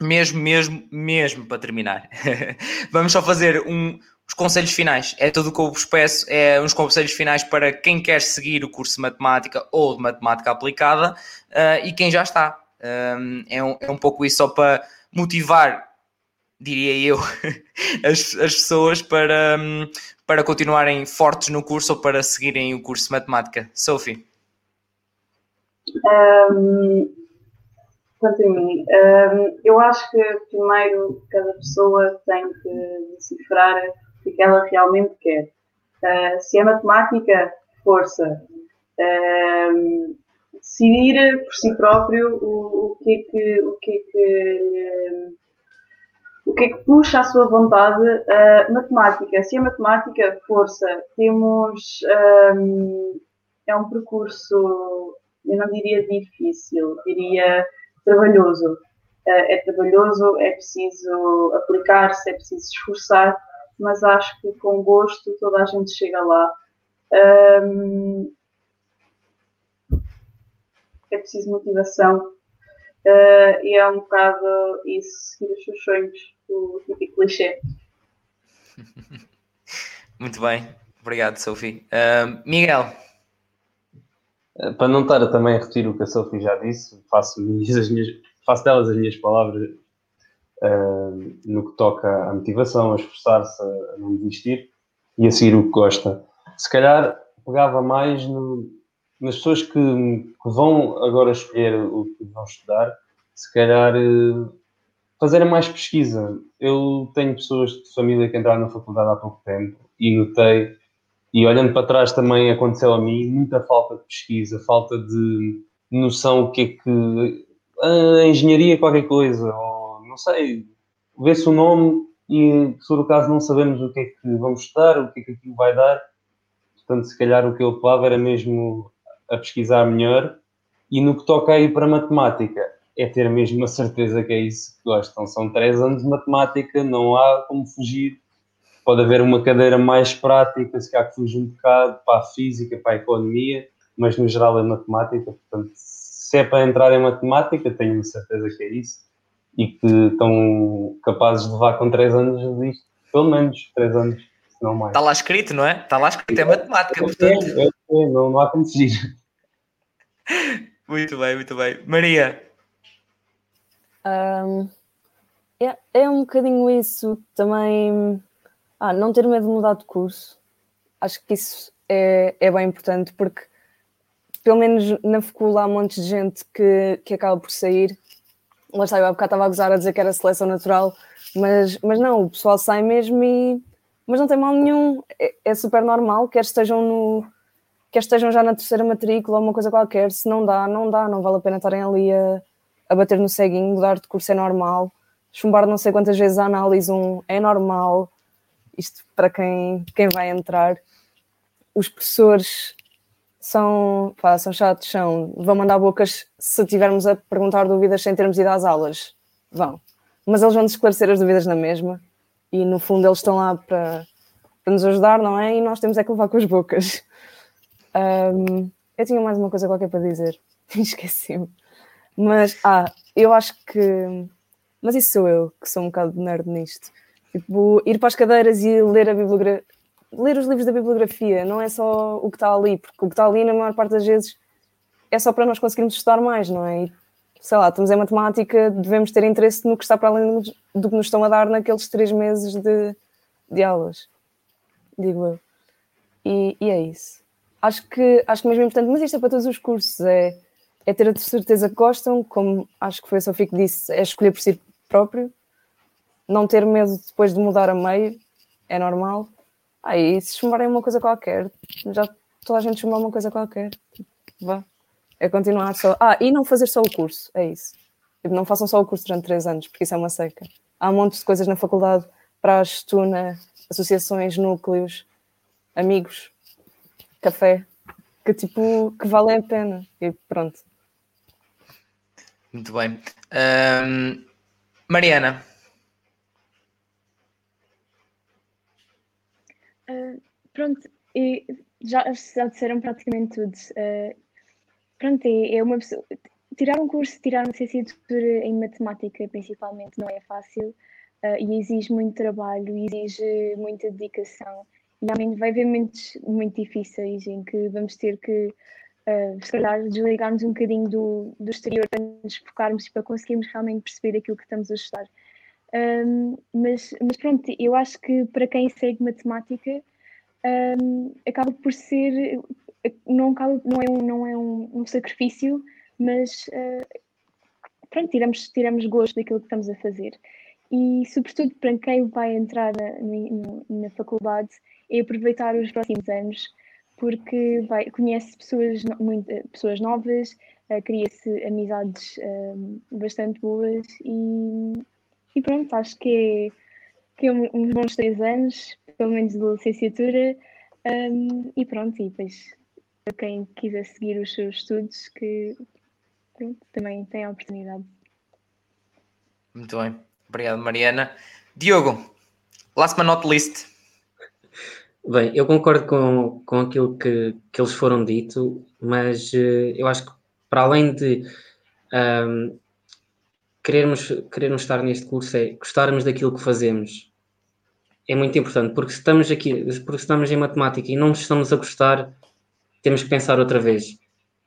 Speaker 1: mesmo, mesmo, mesmo para terminar, <laughs> vamos só fazer um, os conselhos finais. É tudo o que eu vos peço, é uns conselhos finais para quem quer seguir o curso de matemática ou de matemática aplicada uh, e quem já está. Um, é, um, é um pouco isso só para motivar, diria eu, <laughs> as, as pessoas para, um, para continuarem fortes no curso ou para seguirem o curso de matemática. Sophie.
Speaker 6: Um, quanto a mim, um, eu acho que primeiro cada pessoa tem que decifrar o que ela realmente quer. Uh, se é matemática, força. Uh, decidir por si próprio o, o, que é que, o que é que o que é que puxa a sua vontade uh, matemática. Se é matemática, força. Temos um, é um percurso, eu não diria difícil, diria trabalhoso. Uh, é trabalhoso, é preciso aplicar-se, é preciso esforçar, mas acho que com gosto toda a gente chega lá. Um, é preciso motivação uh, e é um bocado isso, seguir os seus sonhos, o típico clichê. <laughs>
Speaker 1: Muito bem, obrigado, Sophie. Uh, Miguel.
Speaker 3: Eh, para não estar a também a repetir o que a Sophie já disse, faço, as minhas, faço delas as minhas palavras uh, no que toca à motivação, a esforçar-se, a não desistir e a seguir o que gosta. Se calhar pegava mais no, nas pessoas que, que, vão agora escolher o que vão estudar, se calhar uh, fazerem mais pesquisa. Eu tenho pessoas de família que entraram na faculdade há pouco tempo e notei, e olhando para trás também aconteceu a mim, muita falta de pesquisa, falta de noção o que é que a engenharia qualquer coisa, sei, vê-se o nome e, for o caso, não sabemos o que é que vamos estudar, o que é que aquilo vai dar. Portanto, se calhar o que eu apelava era mesmo a pesquisar melhor. E no que toca aí para matemática, é ter mesmo a certeza que é isso que gostam. São três anos de matemática, não há como fugir. Pode haver uma cadeira mais prática, se calhar que fuge um bocado para a física, para a economia, mas no geral é matemática. Portanto, se é para entrar em matemática, tenho certeza que é isso. E que estão capazes de levar com três anos disto, pelo menos três anos, se não mais.
Speaker 1: Está lá escrito, não é? Está lá escrito, é matemática, portanto.
Speaker 3: É, é, não, não há como fugir. <laughs>
Speaker 1: Muito bem, muito bem. Maria.
Speaker 2: Um, é, é um bocadinho isso também. Ah, não ter medo de mudar de curso. Acho que isso é, é bem importante porque, pelo menos na faculdade, há um monte de gente que, que acaba por sair. Lá está, eu há bocado estava a gozar a dizer que era seleção natural, mas, mas não, o pessoal sai mesmo e. Mas não tem mal nenhum, é, é super normal, quer estejam no, quer estejam já na terceira matrícula ou uma coisa qualquer, se não dá, não dá, não vale a pena estarem ali a, a bater no ceguinho, mudar de curso é normal, chumbar não sei quantas vezes a análise um é normal, isto para quem, quem vai entrar. Os professores são, pá, são chatos, são, vão mandar bocas se tivermos a perguntar dúvidas sem termos ido às aulas, vão. Mas eles vão esclarecer as dúvidas na mesma e no fundo eles estão lá para, para nos ajudar, não é? E nós temos é que levar com as bocas. Um, eu tinha mais uma coisa qualquer para dizer, <laughs> esqueci-me. Mas, ah, eu acho que. Mas isso sou eu, que sou um bocado nerd nisto. Tipo, ir para as cadeiras e ler a bibliografia. Ler os livros da bibliografia, não é só o que está ali, porque o que está ali, na maior parte das vezes, é só para nós conseguirmos estudar mais, não é? E, sei lá, estamos em matemática, devemos ter interesse no que está para além do que nos estão a dar naqueles três meses de, de aulas, digo eu. E, e é isso acho que, acho que mesmo importante, mas isto é para todos os cursos, é, é ter a certeza que gostam, como acho que foi a Sofia que disse, é escolher por si próprio, não ter medo depois de mudar a meio, é normal. Aí, ah, se chumarem uma coisa qualquer, já toda a gente chumar uma coisa qualquer, vá. É continuar só. Ah, e não fazer só o curso, é isso. Tipo, não façam só o curso durante três anos, porque isso é uma seca. Há um monte de coisas na faculdade, para a estuna, associações, núcleos, amigos, café que tipo que valem a pena e pronto.
Speaker 1: Muito bem. Um, Mariana.
Speaker 4: Uh, pronto, e já, já disseram praticamente tudo. Uh, pronto, é, é, uma pessoa. Tirar um curso, tirar uma licenciatura em matemática, principalmente, não é fácil uh, e exige muito trabalho, exige muita dedicação realmente vai haver momentos muito difíceis em que vamos ter que, uh, se calhar, desligar-nos um bocadinho do, do exterior para nos focarmos e para conseguirmos realmente perceber aquilo que estamos a estudar. Um, mas, mas pronto, eu acho que para quem segue matemática um, acaba por ser não, acaba, não é um, não é um, um sacrifício, mas uh, pronto, tiramos, tiramos gosto daquilo que estamos a fazer. E sobretudo para quem vai entrar na, na, na faculdade, é aproveitar os próximos anos, porque vai, conhece pessoas, muito, pessoas novas, uh, cria-se amizades uh, bastante boas e, e, pronto, acho que é, que é uns bons três anos, pelo menos de licenciatura, um, e pronto, e depois para quem quiser seguir os seus estudos, que pronto, também tem a oportunidade.
Speaker 1: Muito bem, obrigado Mariana. Diogo, last but not least,
Speaker 5: Bem, eu concordo com, com aquilo que, que eles foram dito, mas uh, eu acho que para além de um, querermos, querermos estar neste curso, é gostarmos daquilo que fazemos. É muito importante, porque se estamos aqui, porque estamos em matemática e não estamos a gostar, temos que pensar outra vez.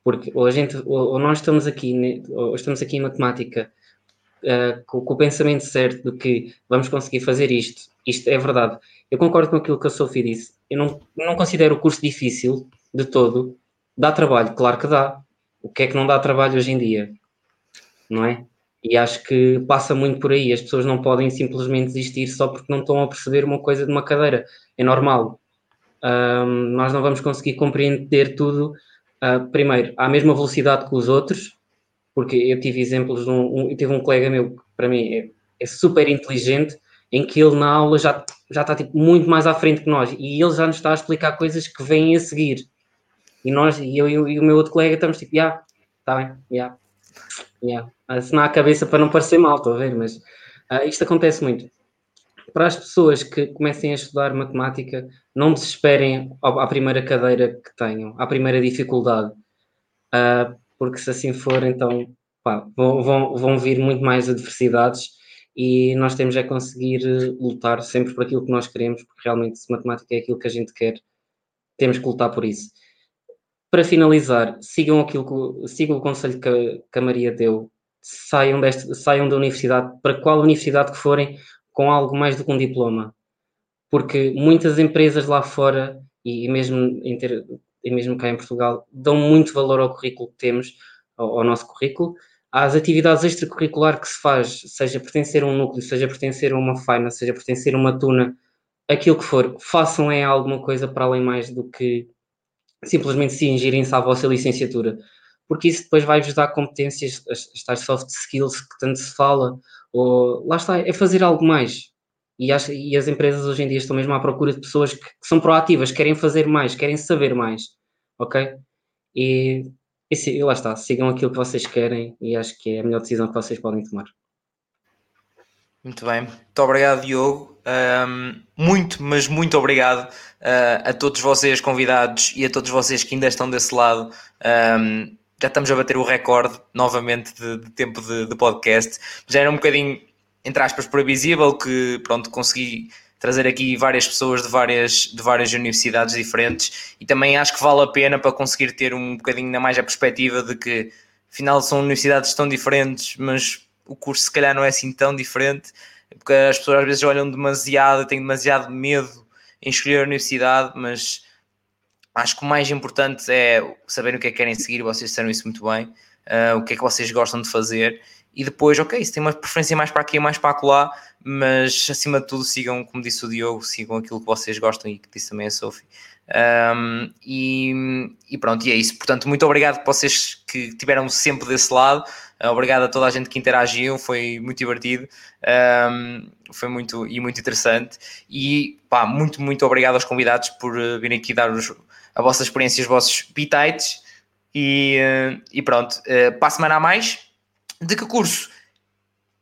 Speaker 5: Porque ou a gente, ou, ou nós estamos aqui, ou estamos aqui em matemática uh, com, com, o pensamento certo de que vamos conseguir fazer isto, isto é verdade. Eu concordo com aquilo que a Sophie disse. Eu não, não considero o curso difícil de todo. Dá trabalho, claro que dá. O que é que não dá trabalho hoje em dia? Não é? E acho que passa muito por aí. As pessoas não podem simplesmente desistir só porque não estão a perceber uma coisa de uma cadeira. É normal. Um, nós não vamos conseguir compreender tudo, uh, primeiro, à mesma velocidade que os outros, porque eu tive exemplos, um, um, eu tive um colega meu que para mim é, é, super inteligente, em que ele na aula já, já está tipo, muito mais à frente que nós e ele já nos está a explicar coisas que vêm a seguir. E nós, e eu e o meu outro colega estamos tipo, já, yeah, está bem, já. Yeah. Yeah. Assinar a cabeça para não parecer mal, estou a ver, mas uh, isto acontece muito. Para as pessoas que comecem a estudar matemática, não desesperem à primeira cadeira que tenham, à primeira dificuldade, uh, porque se assim for, então pá, vão, vão, vão vir muito mais adversidades e nós temos é conseguir lutar sempre por aquilo que nós queremos, porque realmente se matemática é aquilo que a gente quer, temos que lutar por isso. Para finalizar, sigam aquilo que, sigam o conselho que, que a Maria deu, saiam, deste, saiam da universidade, para qual universidade que forem, com algo mais do que um diploma. Porque muitas empresas lá fora, e mesmo, ter, e mesmo cá em Portugal, dão muito valor ao currículo que temos, ao, ao nosso currículo, às atividades extracurricular que se faz, seja pertencer a um núcleo, seja pertencer a uma faina, seja pertencer a uma tuna, aquilo que for, façam é alguma coisa para além mais do que simplesmente se ingirem-se à vossa licenciatura, porque isso depois vai-vos dar competências, as, tais soft skills que tanto se fala, ou lá está, é fazer algo mais. E, acho, e as empresas hoje em dia estão mesmo à procura de pessoas que, que são proativas, querem fazer mais, querem saber mais, ok? E, e, e lá está, sigam aquilo que vocês querem e acho que é a melhor decisão que vocês podem tomar.
Speaker 1: Muito bem, muito obrigado, Diogo. Um, muito, mas muito obrigado uh, a todos vocês convidados e a todos vocês que ainda estão desse lado. Um, já estamos a bater o recorde novamente de, de tempo de, de, podcast. Já era um bocadinho, entre aspas, previsível que pronto, consegui trazer aqui várias pessoas de várias, de várias universidades diferentes. E também acho que vale a pena para conseguir ter um bocadinho ainda mais a perspectiva de que afinal são universidades tão diferentes, mas o curso se calhar não é assim tão diferente, porque as pessoas às vezes olham demasiado, têm demasiado medo em escolher a universidade, mas acho que o mais importante é saber o que é que querem seguir, vocês disseram isso muito bem, uh, o que é que vocês gostam de fazer, e depois, ok, se tem uma preferência mais para aqui mais para acolá, mas acima de tudo sigam, como disse o Diogo, sigam aquilo que vocês gostam e que disse também a Sophie. Um, e, e, pronto, e é isso. Portanto, muito obrigado por vocês que estiveram sempre desse lado. Obrigado a toda a gente que interagiu, foi muito divertido, um, foi muito e muito interessante. E pá, muito, muito obrigado aos convidados por uh, virem aqui dar a vossa experiência, os vossos bitites. E, uh, e pronto, uh, para a semana a mais, de que curso?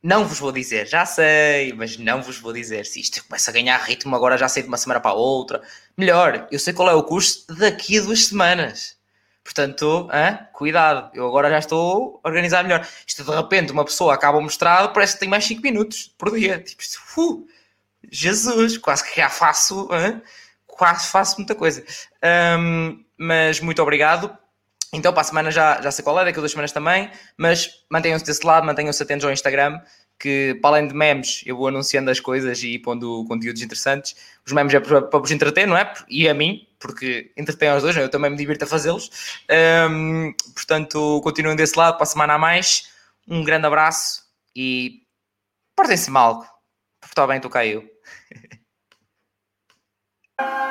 Speaker 1: Não vos vou dizer, já sei, mas não vos vou dizer. Se isto começa a ganhar ritmo, agora já sei de uma semana para a outra. Melhor, eu sei qual é o curso daqui a duas semanas. Portanto, hein? cuidado, eu agora já estou a organizar melhor. Isto de repente, uma pessoa acaba o mestrado, parece que tem mais 5 minutos por dia. Tipo, uh, Jesus, quase que já faço, hein? quase faço muita coisa. Um, mas muito obrigado então, para a semana já, já sei qual é, daqui a duas semanas também, mas mantenham-se desse lado, mantenham-se atentos ao Instagram, que para além de memes, eu vou anunciando as coisas e pondo conteúdos interessantes. Os memes é para, para vos entreter, não é? E a mim, porque entretém aos dois, eu também me divirto a fazê-los. Um, portanto, continuem desse lado, para a semana a mais. Um grande abraço e portem-se mal. Portar bem, tu caiu. <laughs>